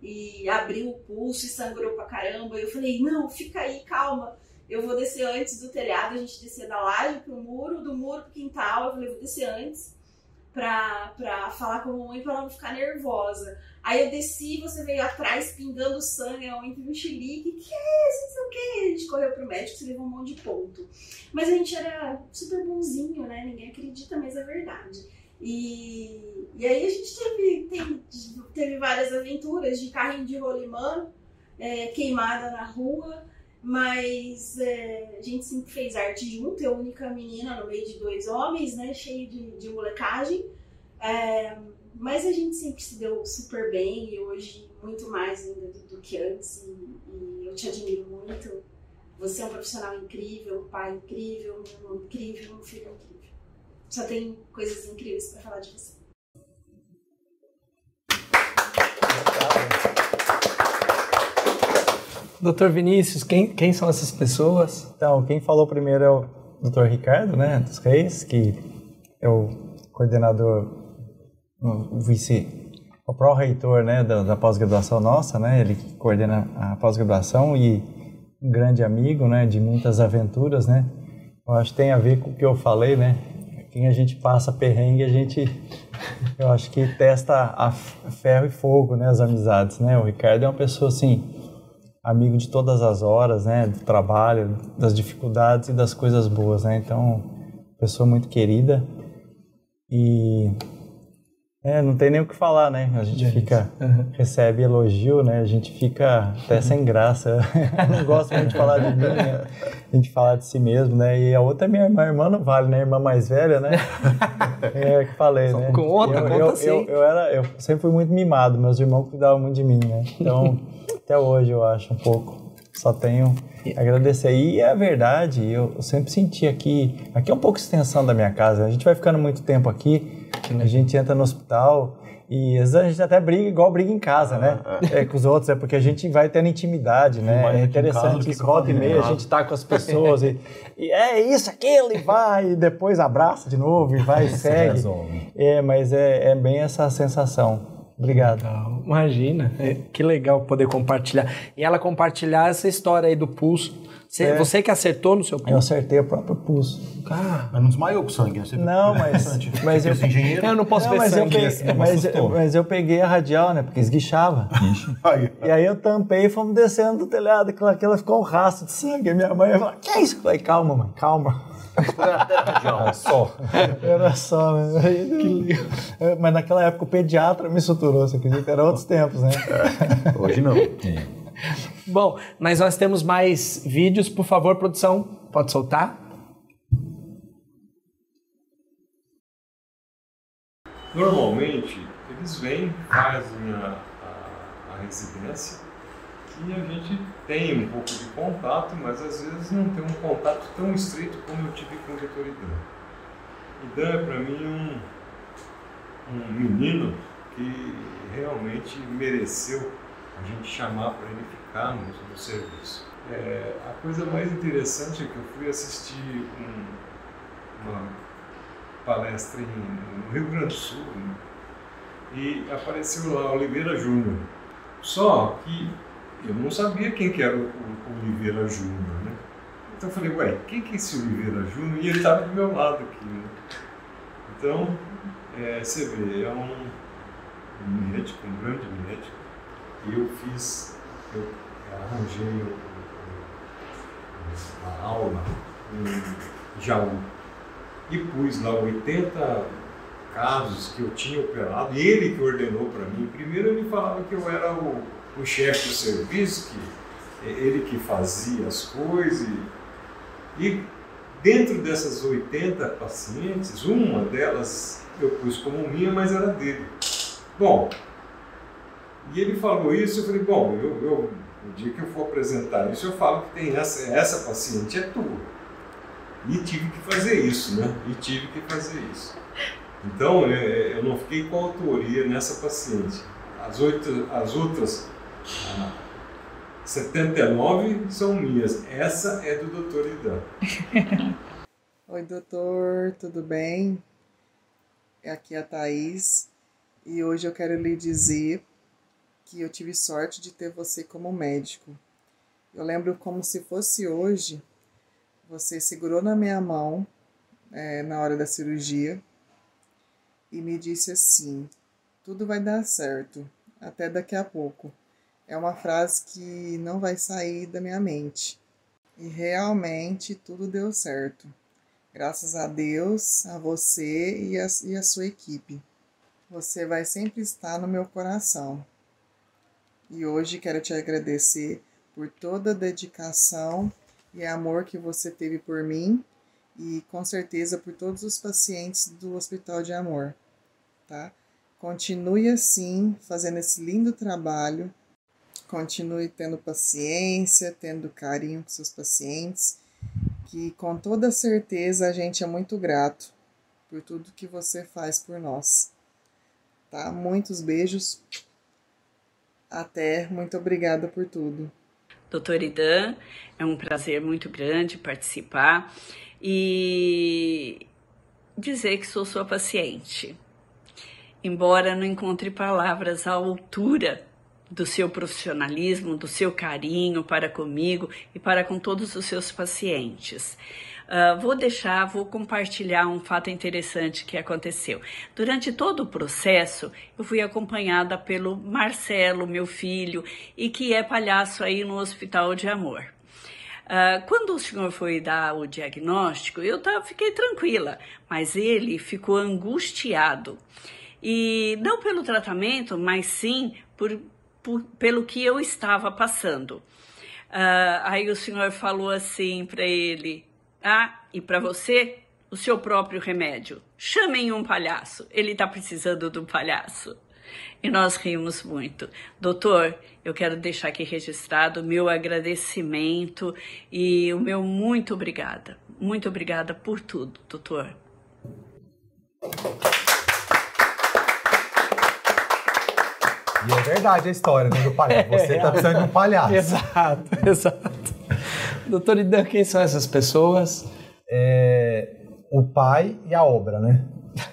e abriu o pulso e sangrou pra caramba. Eu falei, não, fica aí, calma. Eu vou descer antes do telhado, a gente descia da laje pro muro, do muro pro quintal. Eu falei, vou descer antes pra, pra falar com a mamãe pra ela não ficar nervosa. Aí eu desci, você veio atrás pingando sangue, eu entrei no chilique, que é isso, não sei o que. A gente correu pro médico, você levou um monte de ponto. Mas a gente era super bonzinho, né? Ninguém acredita, mas é verdade. E, e aí a gente teve, teve, teve várias aventuras de carrinho de rolimã, é, queimada na rua, mas é, a gente sempre fez arte junto, eu única menina no meio de dois homens, né? Cheio de, de molecagem. É, mas a gente sempre se deu super bem e hoje muito mais ainda do, do que antes. E, e, eu te admiro muito. Você é um profissional incrível, um pai incrível, um irmão incrível, um filho incrível. Só tem coisas incríveis para falar de você. Doutor Vinícius, quem, quem são essas pessoas? Então, quem falou primeiro é o doutor Ricardo, né, dos Reis, que é o coordenador o vice, o pró-reitor né, da, da pós-graduação nossa, né, ele coordena a pós-graduação e um grande amigo né, de muitas aventuras, né, eu acho que tem a ver com o que eu falei, né, quem a gente passa perrengue, a gente, eu acho que testa a ferro e fogo, né, as amizades, né, o Ricardo é uma pessoa assim, amigo de todas as horas, né, do trabalho, das dificuldades e das coisas boas, né, então, pessoa muito querida. E é, não tem nem o que falar, né? A gente fica, uhum. recebe elogio, né? A gente fica até sem graça. (laughs) não gosto muito de falar de mim, né? A gente falar de si mesmo, né? E a outra é minha irmã, irmã não vale, né? Irmã mais velha, né? É que falei, Só né? Conta, eu, conta eu, sim. Eu, eu, era, eu sempre fui muito mimado, meus irmãos cuidavam muito de mim, né? Então, até hoje eu acho um pouco. Só tenho a agradecer. E é verdade, eu sempre senti aqui, aqui é um pouco extensão da minha casa. A gente vai ficando muito tempo aqui, a gente entra no hospital e às vezes a gente até briga igual briga em casa, né? É. é, com os outros, é porque a gente vai tendo intimidade, né? É interessante que volta e meia a gente tá com as pessoas e, e, é isso, aquilo, e vai, e depois abraça de novo, e vai (laughs) e segue. É, mas é, é bem essa sensação. Obrigado. Imagina, é, que legal poder compartilhar. E ela compartilhar essa história aí do pulso você, é. você que acertou no seu pulso? Eu acertei o próprio pulso. Ah. Mas não desmaiou com sangue, né? Você não, mas... mas eu, engenheiro? eu não posso não, ver mas sangue. Eu peguei, mas, mas, eu peguei a radial, né? Porque esguichava. (laughs) e aí eu tampei e fomos descendo do telhado. Aquilo, aquilo ficou um rastro de sangue. A minha mãe falou, que é isso? Eu falei, calma, mãe, calma. Era só. Era só, né? Que... Mas naquela época o pediatra me suturou, você acredita? Era outros tempos, né? É. Hoje não. É. (laughs) Bom, mas nós temos mais vídeos. Por favor, produção, pode soltar? Normalmente, eles vêm, fazem a, a, a residência e a gente tem um pouco de contato, mas às vezes não tem um contato tão estreito como eu tive com o Dr. Idan. Idan é para mim um, um menino que realmente mereceu a gente chamar para ele ficar no, no serviço. É, a coisa mais interessante é que eu fui assistir um, uma palestra em, no Rio Grande do Sul né? e apareceu lá Oliveira Júnior. Só que eu não sabia quem que era o, o Oliveira Júnior, né? Então eu falei, ué, quem que é esse Oliveira Júnior? E ele estava do meu lado aqui, né? Então, é, você vê, é um, um médico, um grande médico, e eu fiz, eu arranjei uma aula em Jaú e pus lá 80 casos que eu tinha operado, e ele que ordenou para mim. Primeiro ele falava que eu era o, o chefe do serviço, que ele que fazia as coisas. E, e dentro dessas 80 pacientes, uma delas eu pus como minha, mas era dele. Bom, e ele falou isso, eu falei, bom, eu, eu, o dia que eu for apresentar isso, eu falo que tem essa, essa paciente é tua. E tive que fazer isso, né? E tive que fazer isso. Então, é, é, eu não fiquei com autoria nessa paciente. As, oito, as outras ah, 79 são minhas. Essa é do doutor Idan. (laughs) Oi, doutor, tudo bem? Aqui é a Thaís e hoje eu quero lhe dizer que eu tive sorte de ter você como médico. Eu lembro como se fosse hoje, você segurou na minha mão é, na hora da cirurgia e me disse assim: tudo vai dar certo, até daqui a pouco. É uma frase que não vai sair da minha mente. E realmente tudo deu certo. Graças a Deus, a você e a, e a sua equipe. Você vai sempre estar no meu coração. E hoje quero te agradecer por toda a dedicação e amor que você teve por mim e com certeza por todos os pacientes do Hospital de Amor tá? Continue assim, fazendo esse lindo trabalho. Continue tendo paciência, tendo carinho com seus pacientes, que com toda certeza a gente é muito grato por tudo que você faz por nós. Tá? Muitos beijos. Até, muito obrigada por tudo. Doutor Idan, é um prazer muito grande participar e dizer que sou sua paciente embora não encontre palavras à altura do seu profissionalismo, do seu carinho para comigo e para com todos os seus pacientes. Uh, vou deixar, vou compartilhar um fato interessante que aconteceu. Durante todo o processo, eu fui acompanhada pelo Marcelo, meu filho, e que é palhaço aí no Hospital de Amor. Uh, quando o senhor foi dar o diagnóstico, eu tava, fiquei tranquila, mas ele ficou angustiado. E não pelo tratamento, mas sim por, por pelo que eu estava passando. Uh, aí o senhor falou assim para ele: Ah, e para você, o seu próprio remédio. Chamem um palhaço, ele está precisando de um palhaço. E nós rimos muito. Doutor, eu quero deixar aqui registrado o meu agradecimento e o meu muito obrigada. Muito obrigada por tudo, doutor. E é verdade a história né, do palhaço. Você está precisando de um palhaço. (laughs) Exato, exato. Doutor Idan, quem são essas pessoas? É, o pai e a obra, né?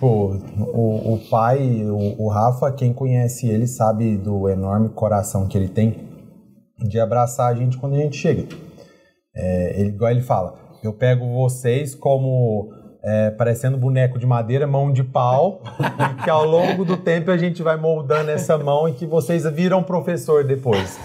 O, o, o pai, o, o Rafa, quem conhece ele sabe do enorme coração que ele tem de abraçar a gente quando a gente chega. É, ele, igual ele fala, eu pego vocês como é, parecendo boneco de madeira, mão de pau, (laughs) que ao longo do tempo a gente vai moldando essa mão e que vocês viram professor depois.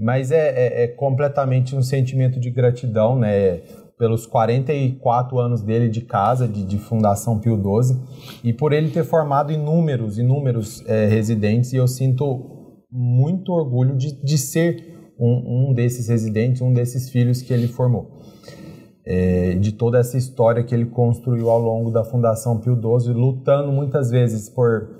Mas é, é, é completamente um sentimento de gratidão, né? Pelos 44 anos dele de casa, de, de Fundação Pio XII, e por ele ter formado inúmeros, inúmeros é, residentes, e eu sinto muito orgulho de, de ser um, um desses residentes, um desses filhos que ele formou. é, de toda essa história que ele construiu ao longo da Fundação Pio XII, lutando muitas vezes por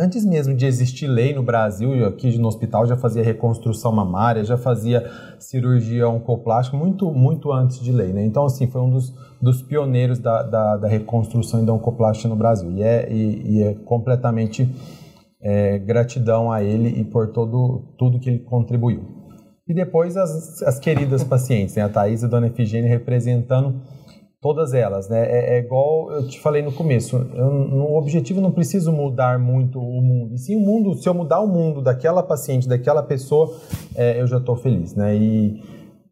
Antes mesmo de existir lei no Brasil, eu aqui no hospital já fazia reconstrução mamária, já fazia cirurgia oncoplástica, muito, muito antes de lei, né? Então, assim, foi um dos, dos pioneiros da, da, da reconstrução e da oncoplástica no Brasil. E é, e, e é completamente é, gratidão a ele e por todo, tudo que ele contribuiu. E depois as, as queridas pacientes, né? A Thais e a Dona Efigênia representando Todas elas, né? É, é, igual eu te falei no começo. Eu, no objetivo não preciso mudar muito o mundo. E sim o mundo, se eu mudar o mundo daquela paciente, daquela pessoa, é, eu já estou feliz, né? E,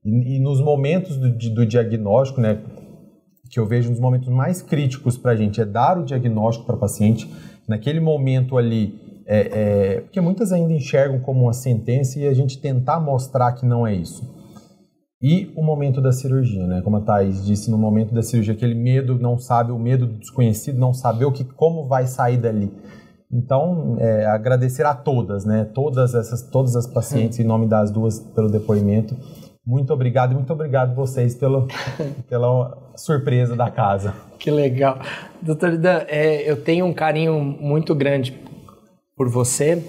e, e nos momentos do, do, diagnóstico, né? Que eu vejo nos momentos mais críticos para a gente é dar o diagnóstico para o paciente. Naquele momento ali, é, é, porque muitas ainda enxergam como uma sentença e a gente tentar mostrar que não é isso. E o momento da cirurgia, né? Como a Thais disse, no momento da cirurgia, aquele medo, não sabe, o medo do desconhecido, não saber o que, como vai sair dali. Então, é, agradecer a todas, né? Todas essas, todas as pacientes, em nome das duas, pelo depoimento. Muito obrigado e muito obrigado vocês pelo, (laughs) pela surpresa da casa. Que legal. Doutor Idan, é, eu tenho um carinho muito grande por você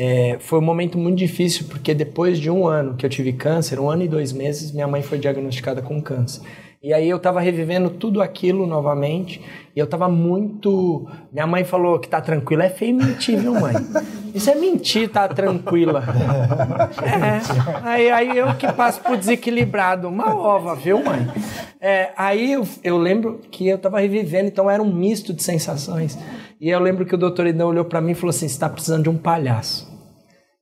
é, foi um momento muito difícil, porque depois de um ano que eu tive câncer, um ano e dois meses, minha mãe foi diagnosticada com câncer. E aí eu estava revivendo tudo aquilo novamente, e eu estava muito... Minha mãe falou que tá tranquila, é feio mentir, viu mãe? Isso é mentir, tá tranquila. (laughs) É, aí, aí eu que passo por desequilibrado, uma ova, viu mãe? É, aí eu, eu lembro que eu estava revivendo, então era um misto de sensações. E eu lembro que o doutor Idão olhou para mim e falou assim: você está precisando de um palhaço.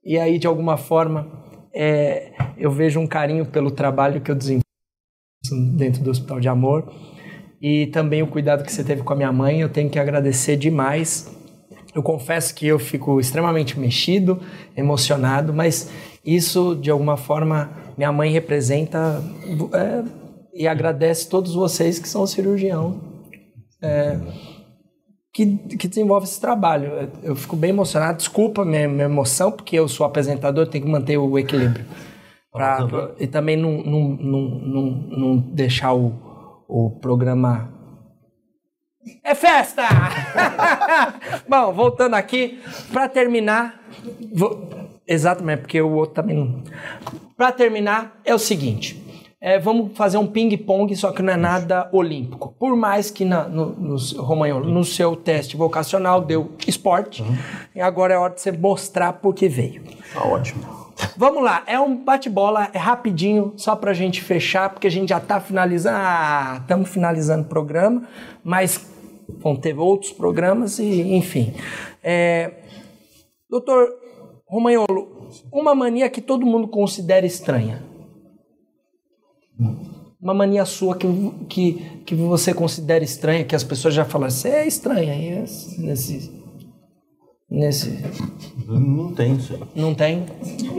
E aí, de alguma forma, é, eu vejo um carinho pelo trabalho que eu desenvolvo dentro do Hospital de Amor e também o cuidado que você teve com a minha mãe. Eu tenho que agradecer demais. Eu confesso que eu fico extremamente mexido, emocionado, mas isso, de alguma forma, minha mãe representa é, e agradece todos vocês que são cirurgião. É, que, que desenvolve esse trabalho. Eu, eu fico bem emocionado. Desculpa minha, minha, emoção, porque eu sou apresentador, tenho que manter o equilíbrio. Pra, pra, e também não, não, não, não, não deixar o, o programa. É festa! (laughs) Bom, voltando aqui, para terminar. Vou, exatamente, porque o outro também não. Para terminar, é o seguinte é, vamos fazer um ping-pong, só que não é nada olímpico. Por mais que na, no, no, Romagnolo, no seu teste vocacional deu esporte, uhum. e agora é hora de você mostrar por que veio. Tá ótimo. Vamos lá, é um bate-bola, é rapidinho, só pra gente fechar, porque a gente já tá finalizando. Ah, estamos finalizando o programa, mas vão ter outros programas e, enfim. É, doutor Romagnolo, uma mania que todo mundo considera estranha uma mania sua que, que, que você considera estranha, que as pessoas já falam, você é estranha nesse. Nesse. Não tem isso. Não tem?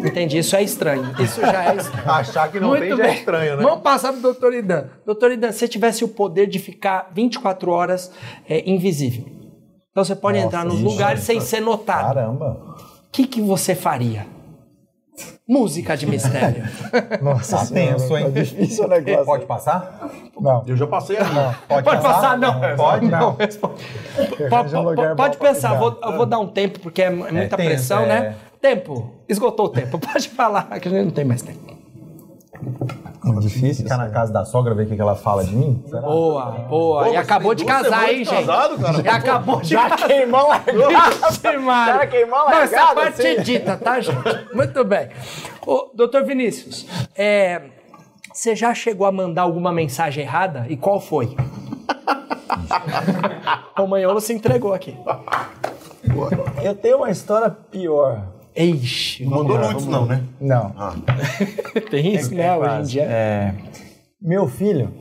Entendi. Isso é estranho. Isso já é estranho. (laughs) Achar que não Muito tem já é estranho, né? Vamos passar pro doutor Idan. Doutor Idan, se você tivesse o poder de ficar 24 horas é, invisível. Então você pode Nossa, entrar nos lugares sem ser notado. Caramba. O que, que você faria? Música de mistério. (laughs) Nossa, tá tenso, hein? Tá difícil o negócio. Pode passar? Não. Eu já passei ali. Pode, pode passar? passar? Não. Pode? Não. Pode, pode, pode pensar, vou, eu vou dar um tempo, porque é muita é pressão, né? é... né? Tempo. Esgotou o tempo. (laughs) Pode falar, que a gente não tem mais tempo. Muito difícil. Ficar na casa da sogra, ver o que ela fala de mim? Será? Boa, boa. Pô, e acabou de casar, hein, gente? Casado, cara. E acabou de Já queimou a. (laughs) Já queimou a essa parte é dita, tá, gente? Muito bem. Ô, doutor Vinícius, é, você já chegou a mandar alguma mensagem errada? E qual foi? o Manholo se entregou aqui. Eu tenho uma história pior. Eixe. Não mandou nudes, não, né? Não. Ah. (laughs) Tem isso, é, né? É hoje em dia. É, meu filho,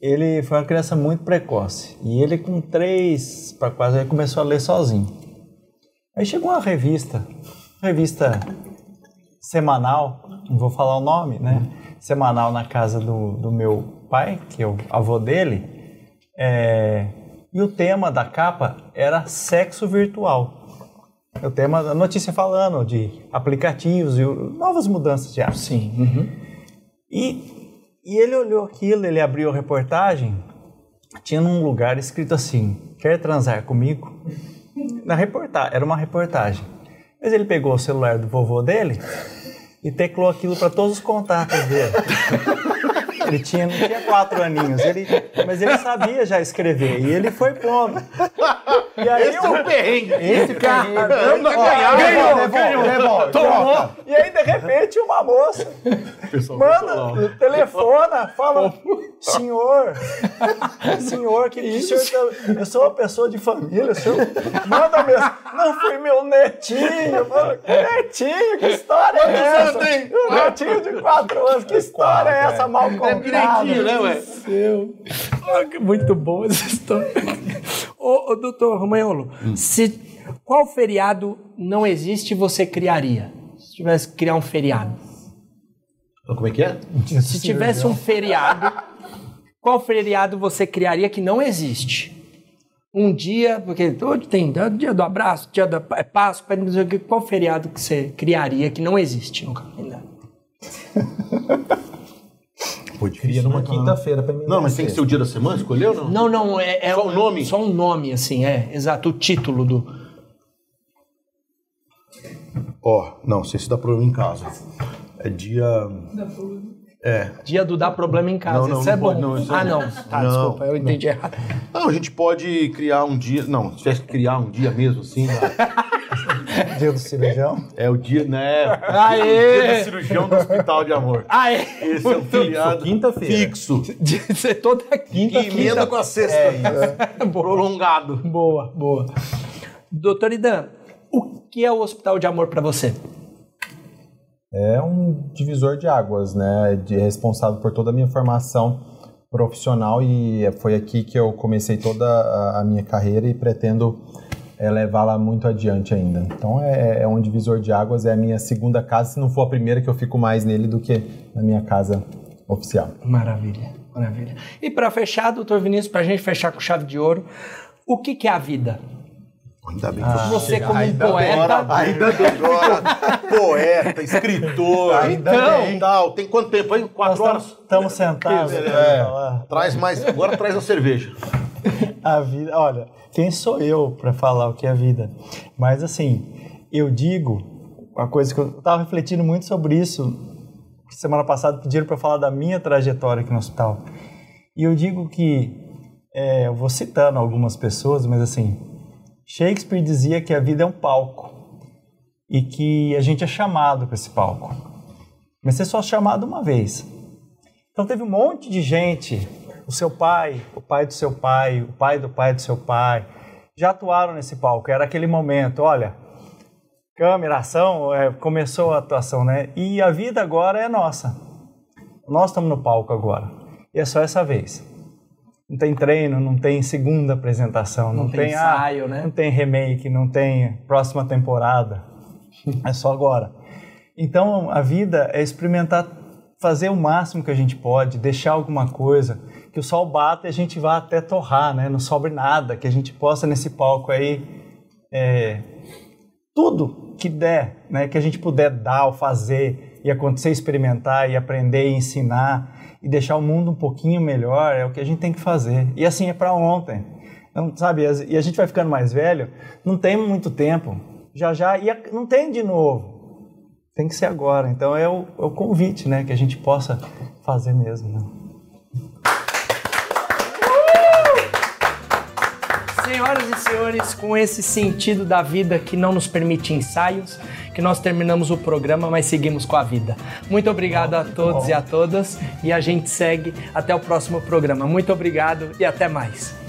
ele foi uma criança muito precoce. E ele, com três para quase, ele começou a ler sozinho. Aí chegou uma revista, revista semanal, não vou falar o nome, né? Semanal na casa do, do meu pai, que é o avô dele. É, e o tema da capa era sexo virtual o tema da notícia falando de aplicativos e novas mudanças de hábitos. Sim. Uhum. E E ele olhou aquilo, ele abriu a reportagem, tinha num lugar escrito assim: Quer transar comigo? Na reportagem, era uma reportagem. Mas ele pegou o celular do vovô dele e teclou aquilo para todos os contatos dele. (laughs) Ele tinha, não tinha quatro aninhos, ele, mas ele sabia já escrever e ele foi pondo. E aí Esse é o perrengue. Esse perrengue. Caramba, ganhou, Ganhou, ganhou. E aí, de repente, uma moça manda, telefona, fala, senhor, senhor, que o senhor tá- eu sou uma pessoa de família, senhor manda mesmo. Não foi meu netinho. Eu falo, Netinho, que história é essa? Um netinho de quatro anos, que história é essa mal contada? Direitinho, né, ué? Seu. Ah, que Muito boa essa história. Ô, ô doutor Romagnolo, se qual feriado não existe e você criaria? Se tivesse que criar um feriado. Como é que é? Se tivesse um feriado, qual feriado você criaria que não existe? Um dia, porque hoje tem né, dia do abraço, dia da é Páscoa, não sei o quê. qual feriado que você criaria que não existe no calendário? (laughs) Pô, Cria numa quinta-feira pra mim. Não, mas tem que ser o dia da semana, escolheu ou não? Não, não, é, é Só o nome? Só um nome, assim, é, exato, o título do. Ó, não, sei se dá problema em casa. É dia. É. Dia do dar problema em casa. Não, não, isso é não bom. pode, não, isso ah, é- não. Tá, Não, desculpa, eu entendi errado. Não, a gente pode criar um dia. Não, se tivesse que criar um dia mesmo, assim. né? (laughs) Dia do cirurgião? É o dia, né? Aê! Dia do cirurgião do Hospital de Amor. Ah, é? Esse é um feriado Quinta-feira. fixo. De ser toda quinta. Que emenda com a sexta. (laughs) Prolongado. Boa, boa. Doutor Idan, o que é o Hospital de Amor para você? É um divisor de águas, né? De responsável por toda a minha formação profissional e foi aqui que eu comecei toda a- a minha carreira e pretendo é, levá-la muito adiante ainda. Então é, é um divisor de águas, é a minha segunda casa, se não for a primeira que eu fico mais nele do que na minha casa oficial. Maravilha, maravilha. E para fechar, doutor Vinícius, para a gente fechar com chave de ouro, o que, que é a vida? Ainda bem que eu Você como um poeta... Ainda bem agora. Poeta, escritor. Ainda então, bem. tal. Tem quanto tempo aí? Quatro horas? Estamos sentados. Pra falar. Traz mais. Agora traz a cerveja. (laughs) A vida, olha, quem sou eu para falar o que é a vida? Mas assim, eu digo uma coisa que eu estava refletindo muito sobre isso. Semana passada pediram para falar da minha trajetória aqui no hospital. E eu digo que, é, eu vou citando algumas pessoas, mas assim, Shakespeare dizia que a vida é um palco e que a gente é chamado para esse palco. Mas você é só chamado uma vez. Então teve um monte de gente, o seu pai, o pai do seu pai, o pai do pai do seu pai, já atuaram nesse palco. Era aquele momento, olha, câmera, ação, é, começou a atuação, né? E a vida agora é nossa. Nós estamos no palco agora. E é só essa vez. Não tem treino, não tem segunda apresentação, não, Não tem ensaio, ah, né? Não tem remake, não tem próxima temporada. é só agora. Então, a vida é experimentar fazer o máximo que a gente pode, deixar alguma coisa, que o sol bata e a gente vá até torrar, né? Não sobre nada, que a gente possa nesse palco aí é, tudo que der, né? Que a gente puder dar ou fazer e acontecer, experimentar e aprender e ensinar e deixar o mundo um pouquinho melhor é o que a gente tem que fazer. E assim é para ontem. Não, sabe, e a gente vai ficando mais velho, não tem muito tempo. Já já e não tem de novo. Tem que ser agora. Então é o, é o convite, né, que a gente possa fazer mesmo, né? Senhoras e senhores, com esse sentido da vida que não nos permite ensaios, que nós terminamos o programa, mas seguimos com a vida. Muito obrigado a todos e a todas e a gente segue até o próximo programa. Muito obrigado e até mais.